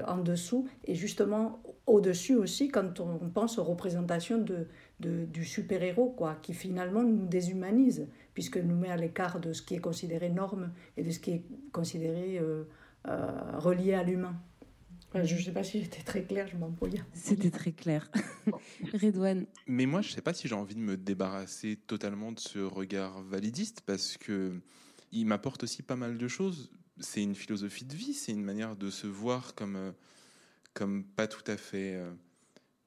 en dessous et justement au-dessus aussi quand on pense aux représentations de, du super-héros, quoi, qui finalement nous déshumanise, puisque nous met à l'écart de ce qui est considéré norme et de ce qui est considéré euh, euh, relié à l'humain. je ne sais pas si j'étais très claire, je m'embrouille. C'était très clair. Redouane. Mais moi, je ne sais pas si j'ai envie de me débarrasser totalement de ce regard validiste, parce que il m'apporte aussi pas mal de choses. C'est une philosophie de vie, c'est une manière de se voir comme, euh, comme pas tout à fait,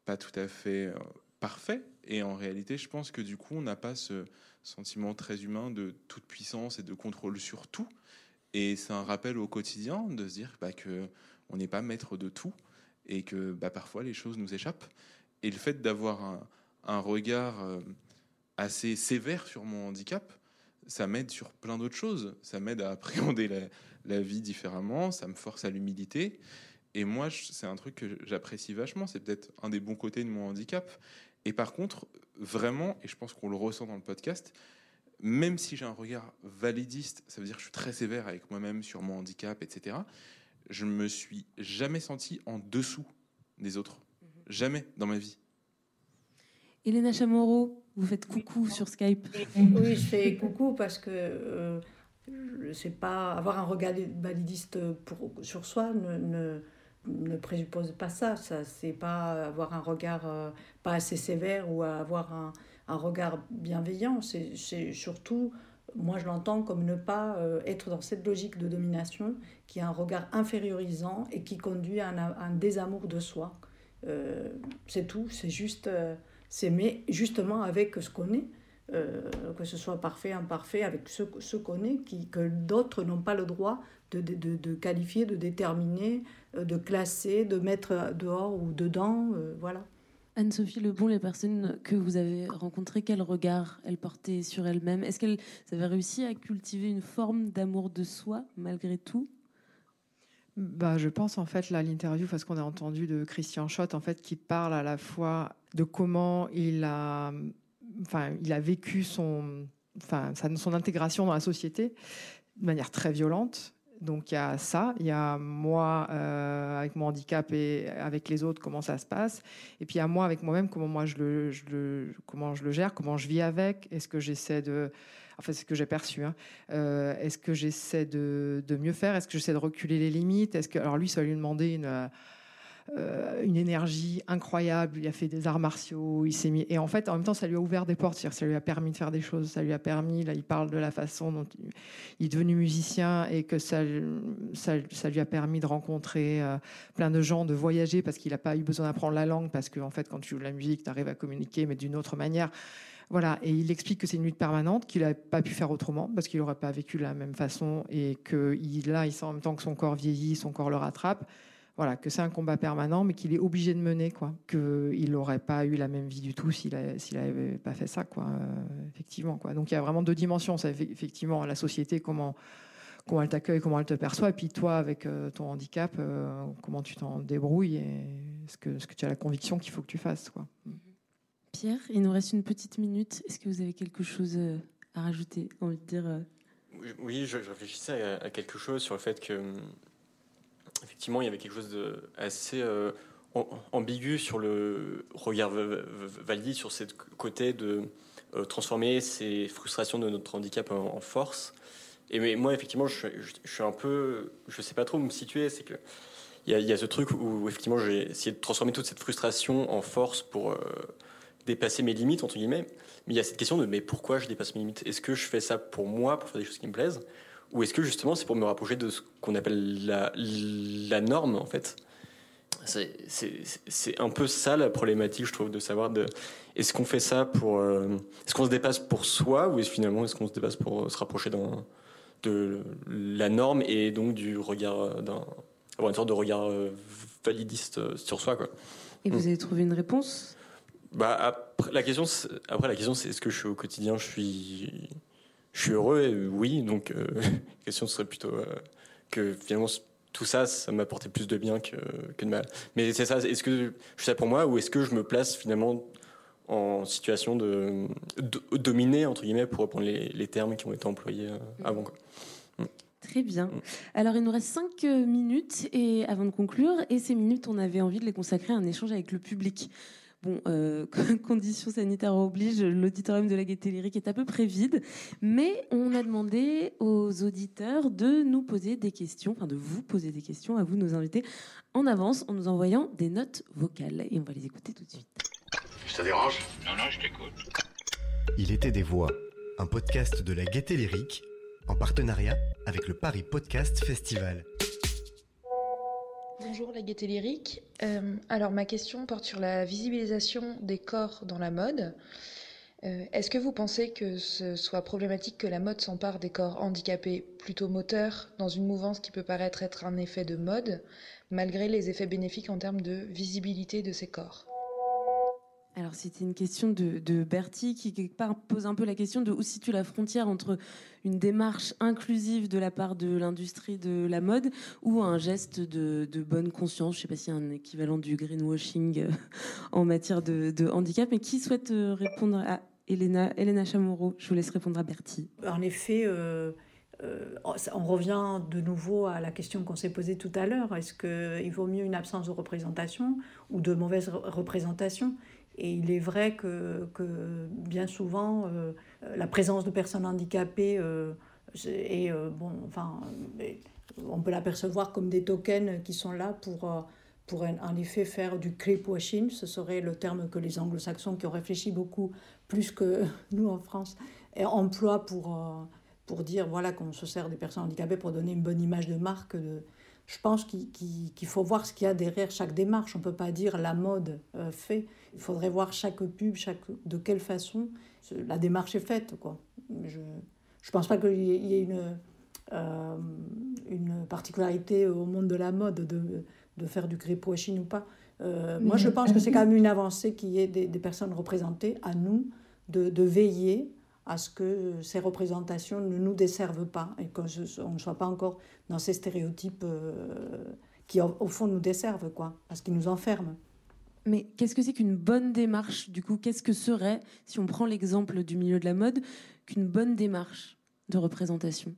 pas tout à fait parfait. Et en réalité, je pense que du coup, on n'a pas ce sentiment très humain de toute puissance et de contrôle sur tout. Et c'est un rappel au quotidien de se dire bah, que n'est pas maître de tout et que bah, parfois les choses nous échappent. Et le fait d'avoir un, un, regard euh, assez sévère sur mon handicap, ça m'aide sur plein d'autres choses. Ça m'aide à appréhender la, la, vie différemment, ça me force à l'humilité. Et moi, c'est un truc que j'apprécie vachement. C'est peut-être un des bons côtés de mon handicap. Et par contre, vraiment, et je pense qu'on le ressent dans le podcast, même si j'ai un regard validiste, ça veut dire que je suis très sévère avec moi-même sur mon handicap, etc., je me suis jamais senti en dessous des autres. Mhm. Jamais dans ma vie. Elena Chamorro, vous faites coucou sur Skype. Oui, je fais coucou parce que euh, c'est pas avoir un regard validiste pour, sur soi ne ne présuppose pas ça. Ça, c'est pas avoir un regard euh, pas assez sévère ou avoir un, un regard bienveillant. C'est, surtout, moi je l'entends comme ne pas euh, être dans cette logique de domination qui a un regard infériorisant et qui conduit à un, désamour de soi. Euh, c'est tout, c'est juste s'aimer justement avec ce qu'on est. que ce soit parfait, imparfait, avec ce, ce qu'on est, qui, que d'autres n'ont pas le droit de, de, de, qualifier, de déterminer, euh, de classer, de mettre dehors ou dedans. Euh, voilà. Anne-Sophie Lebon, les personnes que vous avez rencontrées, quel regard elles portaient sur elles-mêmes? Est-ce qu'elles avaient réussi à cultiver une forme d'amour de soi malgré tout? Bah, je pense en fait là l'interview parce qu'on a entendu de Christian Schott en fait qui parle à la fois de comment il a enfin il a vécu son enfin son intégration dans la société de manière très violente donc il y a ça, il y a moi euh, avec mon handicap et avec les autres comment ça se passe, et puis il y a moi avec moi-même comment moi je le, comment je le gère, comment je vis avec, est-ce que j'essaie de, enfin c'est ce que j'ai perçu, hein. euh, est-ce que j'essaie de, de, mieux faire, est-ce que j'essaie de reculer les limites, est-ce que alors lui ça va lui demander une euh, une énergie incroyable. Il a fait des arts martiaux, il s'est mis. Et en fait, en même temps, ça lui a ouvert des portes. Ça lui a permis de faire des choses. Ça lui a permis. Là, il parle de la façon dont il est devenu musicien et que ça, ça, lui a permis de rencontrer euh, plein de gens, de voyager parce qu'il n'a pas eu besoin d'apprendre la langue parce que en fait, quand tu joues de la musique, tu arrives à communiquer, mais d'une autre manière. Voilà, et il explique que c'est une lutte permanente, qu'il n'a pas pu faire autrement, parce qu'il n'aurait pas vécu de la même façon, et que il, là, il sent en même temps que son corps vieillit, son corps le rattrape voilà, que c'est un combat permanent, mais qu'il est obligé de mener, quoi. Qu'il n'aurait pas eu la même vie du tout s'il n'avait pas fait ça, quoi. Euh, effectivement, quoi. Donc il y a vraiment deux dimensions. Ça, effectivement, la société, comment comment elle t'accueille, comment elle te perçoit, et puis toi, avec euh, ton handicap, euh, comment tu t'en débrouilles et ce que, ce que tu as la conviction qu'il faut que tu fasses, quoi. Pierre, il nous reste une petite minute. Est-ce que vous avez quelque chose à rajouter? Envie de dire Oui, je, réfléchissais à, à, quelque chose sur le fait que effectivement, il y avait quelque chose de assez euh, ambigu sur le regard valide, sur ce côté de euh, transformer ces frustrations de notre handicap en, force. Et mais moi, effectivement, je, suis un peu, je sais pas trop où me situer. C'est que il y, a, ce truc où effectivement j'ai essayé de transformer toute cette frustration en force pour euh, dépasser mes limites, entre guillemets. Mais il y a cette question de mais pourquoi je dépasse mes limites? Est-ce que je fais ça pour moi, pour faire des choses qui me plaisent? Ou est-ce que justement c'est pour me rapprocher de ce qu'on appelle la, la norme, en fait? C'est, un peu ça la problématique, je trouve, de savoir de est-ce qu'on fait ça pour. euh, est-ce qu'on se dépasse pour soi ou est-ce finalement est-ce qu'on se dépasse pour se rapprocher de la norme et donc du regard d'un. avoir une sorte de regard euh, validiste euh, sur soi, quoi. Et vous avez trouvé une réponse? Bah après la question, c'est- après la question, c'est est-ce que je suis au quotidien, je suis, je suis heureux et oui. Donc euh, la question serait plutôt euh, que finalement tout ça, ça m'apportait plus de bien que, que de mal. Mais c'est ça. Est-ce que je fais ça pour moi ou est-ce que je me place finalement en situation de, de- dominer entre guillemets pour reprendre les, les termes qui ont été employés euh, avant. Quoi. Très bien. Alors, il nous reste cinq euh, minutes et avant de conclure, et ces minutes, on avait envie de les consacrer à un échange avec le public. Bon, euh, conditions sanitaires obligent, l'auditorium de la Gaîté Lyrique est à peu près vide, mais on a demandé aux auditeurs de nous poser des questions, enfin de vous poser des questions, à vous, nos invités, en avance, en nous envoyant des notes vocales. Et on va les écouter tout de suite. Ça dérange? Non, non, je t'écoute. Il était des voix, un podcast de la Gaieté Lyrique en partenariat avec le Paris Podcast Festival. Bonjour la gaieté lyrique. Euh, alors ma question porte sur la visibilisation des corps dans la mode. Euh, Est-ce que vous pensez que ce soit problématique que la mode s'empare des corps handicapés plutôt moteurs dans une mouvance qui peut paraître être un effet de mode, malgré les effets bénéfiques en termes de visibilité de ces corps? Alors, c'était une question de, Bertie qui, pose un peu la question de où situe la frontière entre une démarche inclusive de la part de l'industrie de la mode ou un geste de, bonne conscience. Je ne sais pas s'il y a un équivalent du greenwashing euh, en matière de, handicap, mais qui souhaite euh, répondre à Elena, Elena Chamorro? Je vous laisse répondre à Bertie. En effet, euh, on revient de nouveau à la question qu'on s'est posée tout à l'heure. Est-ce qu'il vaut mieux une absence de représentation ou de mauvaise re- représentation? Et il est vrai que, bien souvent, euh, la présence de personnes handicapées euh, est, euh, bon, enfin, on peut l'apercevoir comme des tokens qui sont là pour, pour en effet faire du creep washing. Ce serait le terme que les anglo-saxons, qui ont réfléchi beaucoup plus que nous en France, emploient pour, pour dire voilà, qu'on se sert des personnes handicapées pour donner une bonne image de marque. Je pense qu'il faut voir ce qu'il y a derrière chaque démarche. On ne peut pas dire la mode fait. Il faudrait voir chaque pub, chaque, de quelle façon la démarche est faite. Quoi. Je ne pense pas qu'il y ait une, euh, une particularité au monde de la mode de, de faire du greenwashing ou pas. Euh, moi, je pense que c'est quand même une avancée qu'il y ait des, personnes représentées, à nous de, de veiller à ce que ces représentations ne nous desservent pas et qu'on ne soit pas encore dans ces stéréotypes euh, qui, au, au fond, nous desservent, quoi, parce qu'ils nous enferment. Mais qu'est-ce que c'est qu'une bonne démarche Du coup, qu'est-ce que serait, si on prend l'exemple du milieu de la mode, qu'une bonne démarche de représentation?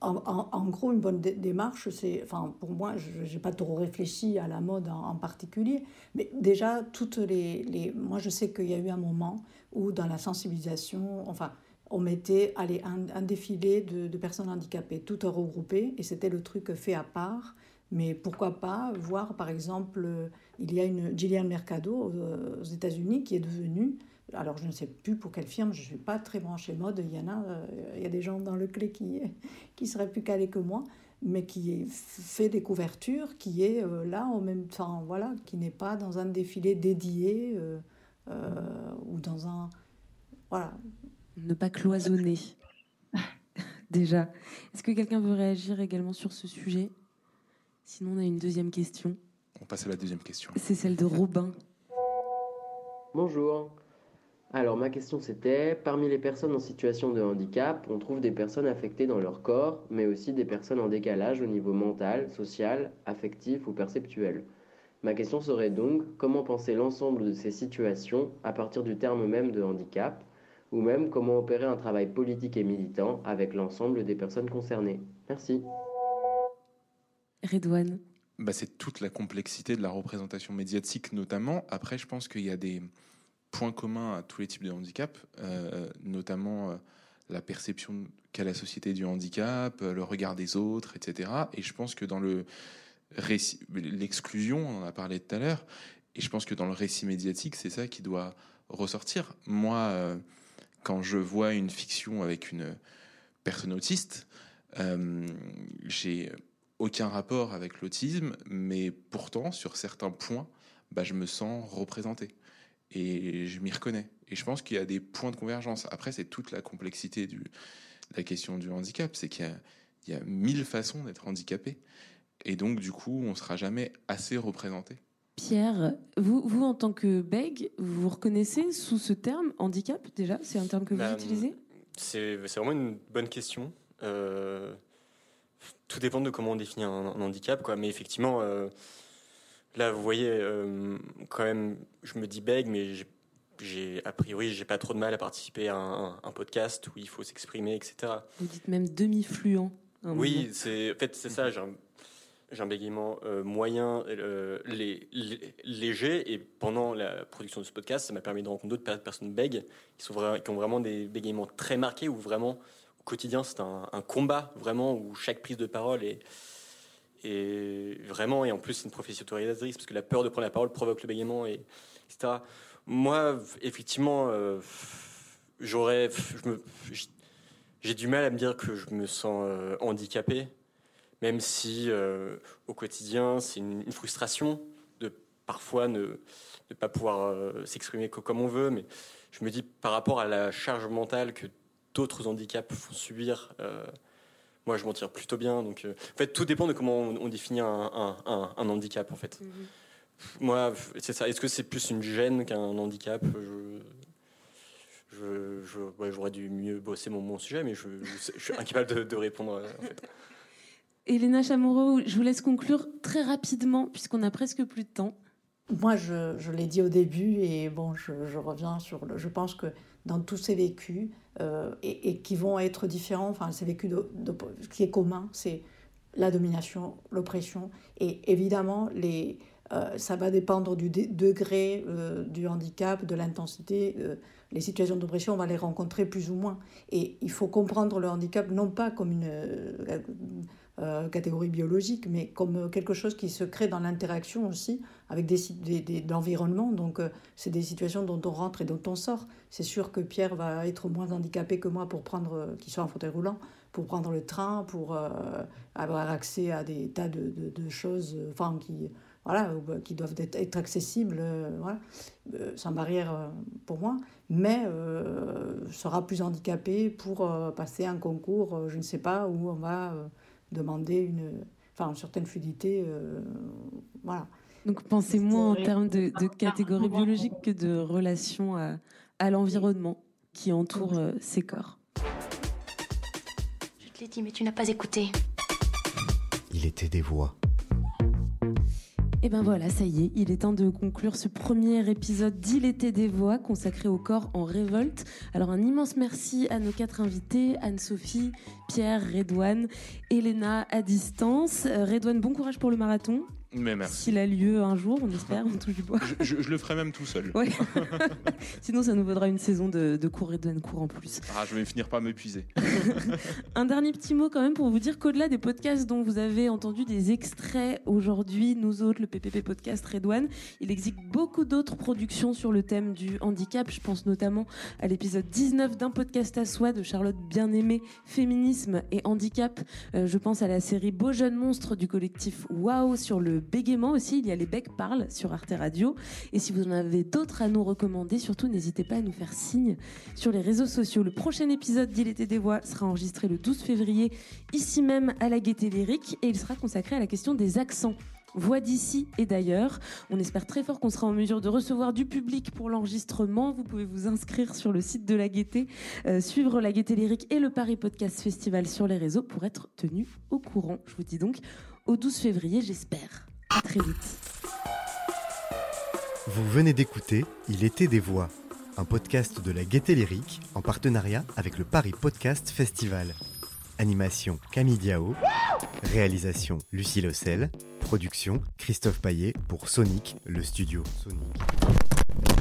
En, gros, une bonne dé- démarche, c'est, enfin, pour moi, je n'ai pas trop réfléchi à la mode en, particulier, mais déjà, toutes les, les- moi, je sais qu'il y a eu un moment où, dans la sensibilisation, enfin, on mettait allez, un, défilé de, de personnes handicapées, toutes regroupées, et c'était le truc fait à part. Mais pourquoi pas voir, par exemple, il y a une Gillian Mercado euh, aux États-Unis qui est devenue, alors je ne sais plus pour quelle firme, je ne suis pas très branchée mode, il y en a, euh, il y a des gens dans le clé qui, qui seraient plus calés que moi, mais qui fait des couvertures, qui est euh, là en même temps, voilà, qui n'est pas dans un défilé dédié ou dans un. Voilà. Ne pas cloisonner. Déjà. Est-ce que quelqu'un veut réagir également sur ce sujet? Sinon, on a une deuxième question. On passe à la deuxième question. C'est celle de Robin. Bonjour. Alors ma question c'était, parmi les personnes en situation de handicap, on trouve des personnes affectées dans leur corps, mais aussi des personnes en décalage au niveau mental, social, affectif ou perceptuel. Ma question serait donc, comment penser l'ensemble de ces situations à partir du terme même de handicap, ou même comment opérer un travail politique et militant avec l'ensemble des personnes concernées? Merci. Redouane. Bah, c'est toute la complexité de la représentation médiatique notamment. Après, je pense qu'il y a des points communs à tous les types de handicap, euh, notamment euh, la perception qu'a la société du handicap, euh, le regard des autres, etc. Et je pense que dans le récit, l'exclusion, on en a parlé tout à l'heure, et je pense que dans le récit médiatique, c'est ça qui doit ressortir. Moi, quand je vois une fiction avec une personne autiste, j'ai aucun rapport avec l'autisme, mais pourtant, sur certains points, bah, je me sens représenté et je m'y reconnais. Et je pense qu'il y a des points de convergence. Après, c'est toute la complexité de la question du handicap, c'est qu'il y, y a, mille façons d'être handicapé, et donc du coup, on sera jamais assez représenté. Pierre, vous, vous en tant que bègue, vous vous reconnaissez sous ce terme handicap déjà? C'est un terme que vous Bah, utilisez? C'est c'est vraiment une bonne question. Euh, tout dépend de comment on définit un, un handicap, quoi. Mais effectivement, euh, là, vous voyez, euh, quand même, je me dis bègue, mais j'ai- a priori, j'ai pas trop de mal à participer à un, un podcast où il faut s'exprimer, etc. Vous dites même demi-fluent. Oui, c'est en fait c'est ça. J'ai un, bégaiement euh, moyen, lé- lé- léger, et pendant la production de ce podcast, ça m'a permis de rencontrer d'autres per- personnes bègues qui sont qui ont vraiment des bégaiements très marqués, où vraiment quotidien c'est un, combat vraiment où chaque prise de parole est vraiment et en plus c'est une autorisatrice parce que la peur de prendre la parole provoque le bégaiement et etc. Moi, effectivement, euh, j'aurais, j'ai du mal à me dire que je me sens euh, handicapé, même si euh, au quotidien c'est une, frustration de parfois ne, ne pas pouvoir euh, s'exprimer co- comme on veut. Mais je me dis par rapport à la charge mentale que d'autres handicaps font subir. euh, moi, je m'en tire plutôt bien. Donc, euh, en fait, tout dépend de comment on, on définit un, un- un- un handicap, en fait. Moi, c'est ça. Est-ce que c'est plus une gêne qu'un handicap? Je, je, je- ouais, j'aurais dû mieux bosser mon, mon sujet, mais je, je- je suis incapable de, de répondre. euh, En fait. Elena Chamorro, je vous laisse conclure très rapidement puisqu'on a presque plus de temps. Moi, je, je l'ai dit au début, et bon, je, je reviens sur le. Je pense que dans tous ces vécus, euh, et, qui vont être différents, enfin, ces vécus, de, ce qui est commun, c'est la domination, l'oppression, et évidemment, les, euh, ça va dépendre du degré euh, du handicap, de l'intensité. les situations d'oppression, on va les rencontrer plus ou moins. Et il faut comprendre le handicap non pas comme une euh, euh, catégorie biologique, mais comme quelque chose qui se crée dans l'interaction aussi avec des, des, des- de l'environnement. Donc, euh, c'est des situations dont on rentre et dont on sort. C'est sûr que Pierre va être moins handicapé que moi pour prendre, euh, qui soit en fauteuil roulant, pour prendre le train, pour euh, avoir accès à des tas de, de- choses, euh, enfin, qui, voilà, qui doivent être, être accessibles, euh, voilà, euh, sans barrière euh, pour moi, mais euh, sera plus handicapé pour euh, passer un concours, euh, je ne sais pas, où on va euh, demander une, enfin, une certaine fluidité, euh, voilà. Donc pensez moins en termes de, de catégorie biologique que de relation à, à l'environnement qui entoure euh, ces corps. Je te l'ai dit, mais tu n'as pas écouté. Il était des voix. Et ben voilà, ça y est, il est temps de conclure ce premier épisode d'Il était des voix consacré au corps en révolte. Alors un immense merci à nos quatre invités, Anne-Sophie, Pierre, Redouane, Elena à distance. Euh, Redouane, bon courage pour le marathon. Mais merci. S'il a lieu un jour, on espère, on touche du bois. Je, je- je le ferai même tout seul. Ouais. Sinon, ça nous vaudra une saison de, de cours Redouane court en plus. Ah, je vais finir par m'épuiser. Un dernier petit mot quand même pour vous dire qu'au-delà des podcasts dont vous avez entendu des extraits aujourd'hui, nous autres, le PPP Podcast Redouane, il existe beaucoup d'autres productions sur le thème du handicap. Je pense notamment à l'épisode 19 d'un podcast à soi de Charlotte Bien-Aimée, Féminisme et Handicap. Euh, je pense à la série Beau jeune monstre du collectif Waouh sur le bégaiement aussi. Il y a Les Becs parlent sur Arte Radio. Et si vous en avez d'autres à nous recommander, surtout n'hésitez pas à nous faire signe sur les réseaux sociaux. Le prochain épisode d'Il était des voix sera enregistré le 12 février, ici même à la Gaîté Lyrique, et il sera consacré à la question des accents. Voix d'ici et d'ailleurs. On espère très fort qu'on sera en mesure de recevoir du public pour l'enregistrement. Vous pouvez vous inscrire sur le site de la Gaîté, euh, suivre la Gaîté Lyrique et le Paris Podcast Festival sur les réseaux pour être tenu au courant. Je vous dis donc au 12 février, j'espère. Vous venez d'écouter Il était des voix, un podcast de la Gaieté Lyrique en partenariat avec le Paris Podcast Festival. Animation Camille Diao, réalisation Lucie Lossel, production Christophe Paillet pour Sonic, le studio Sonic.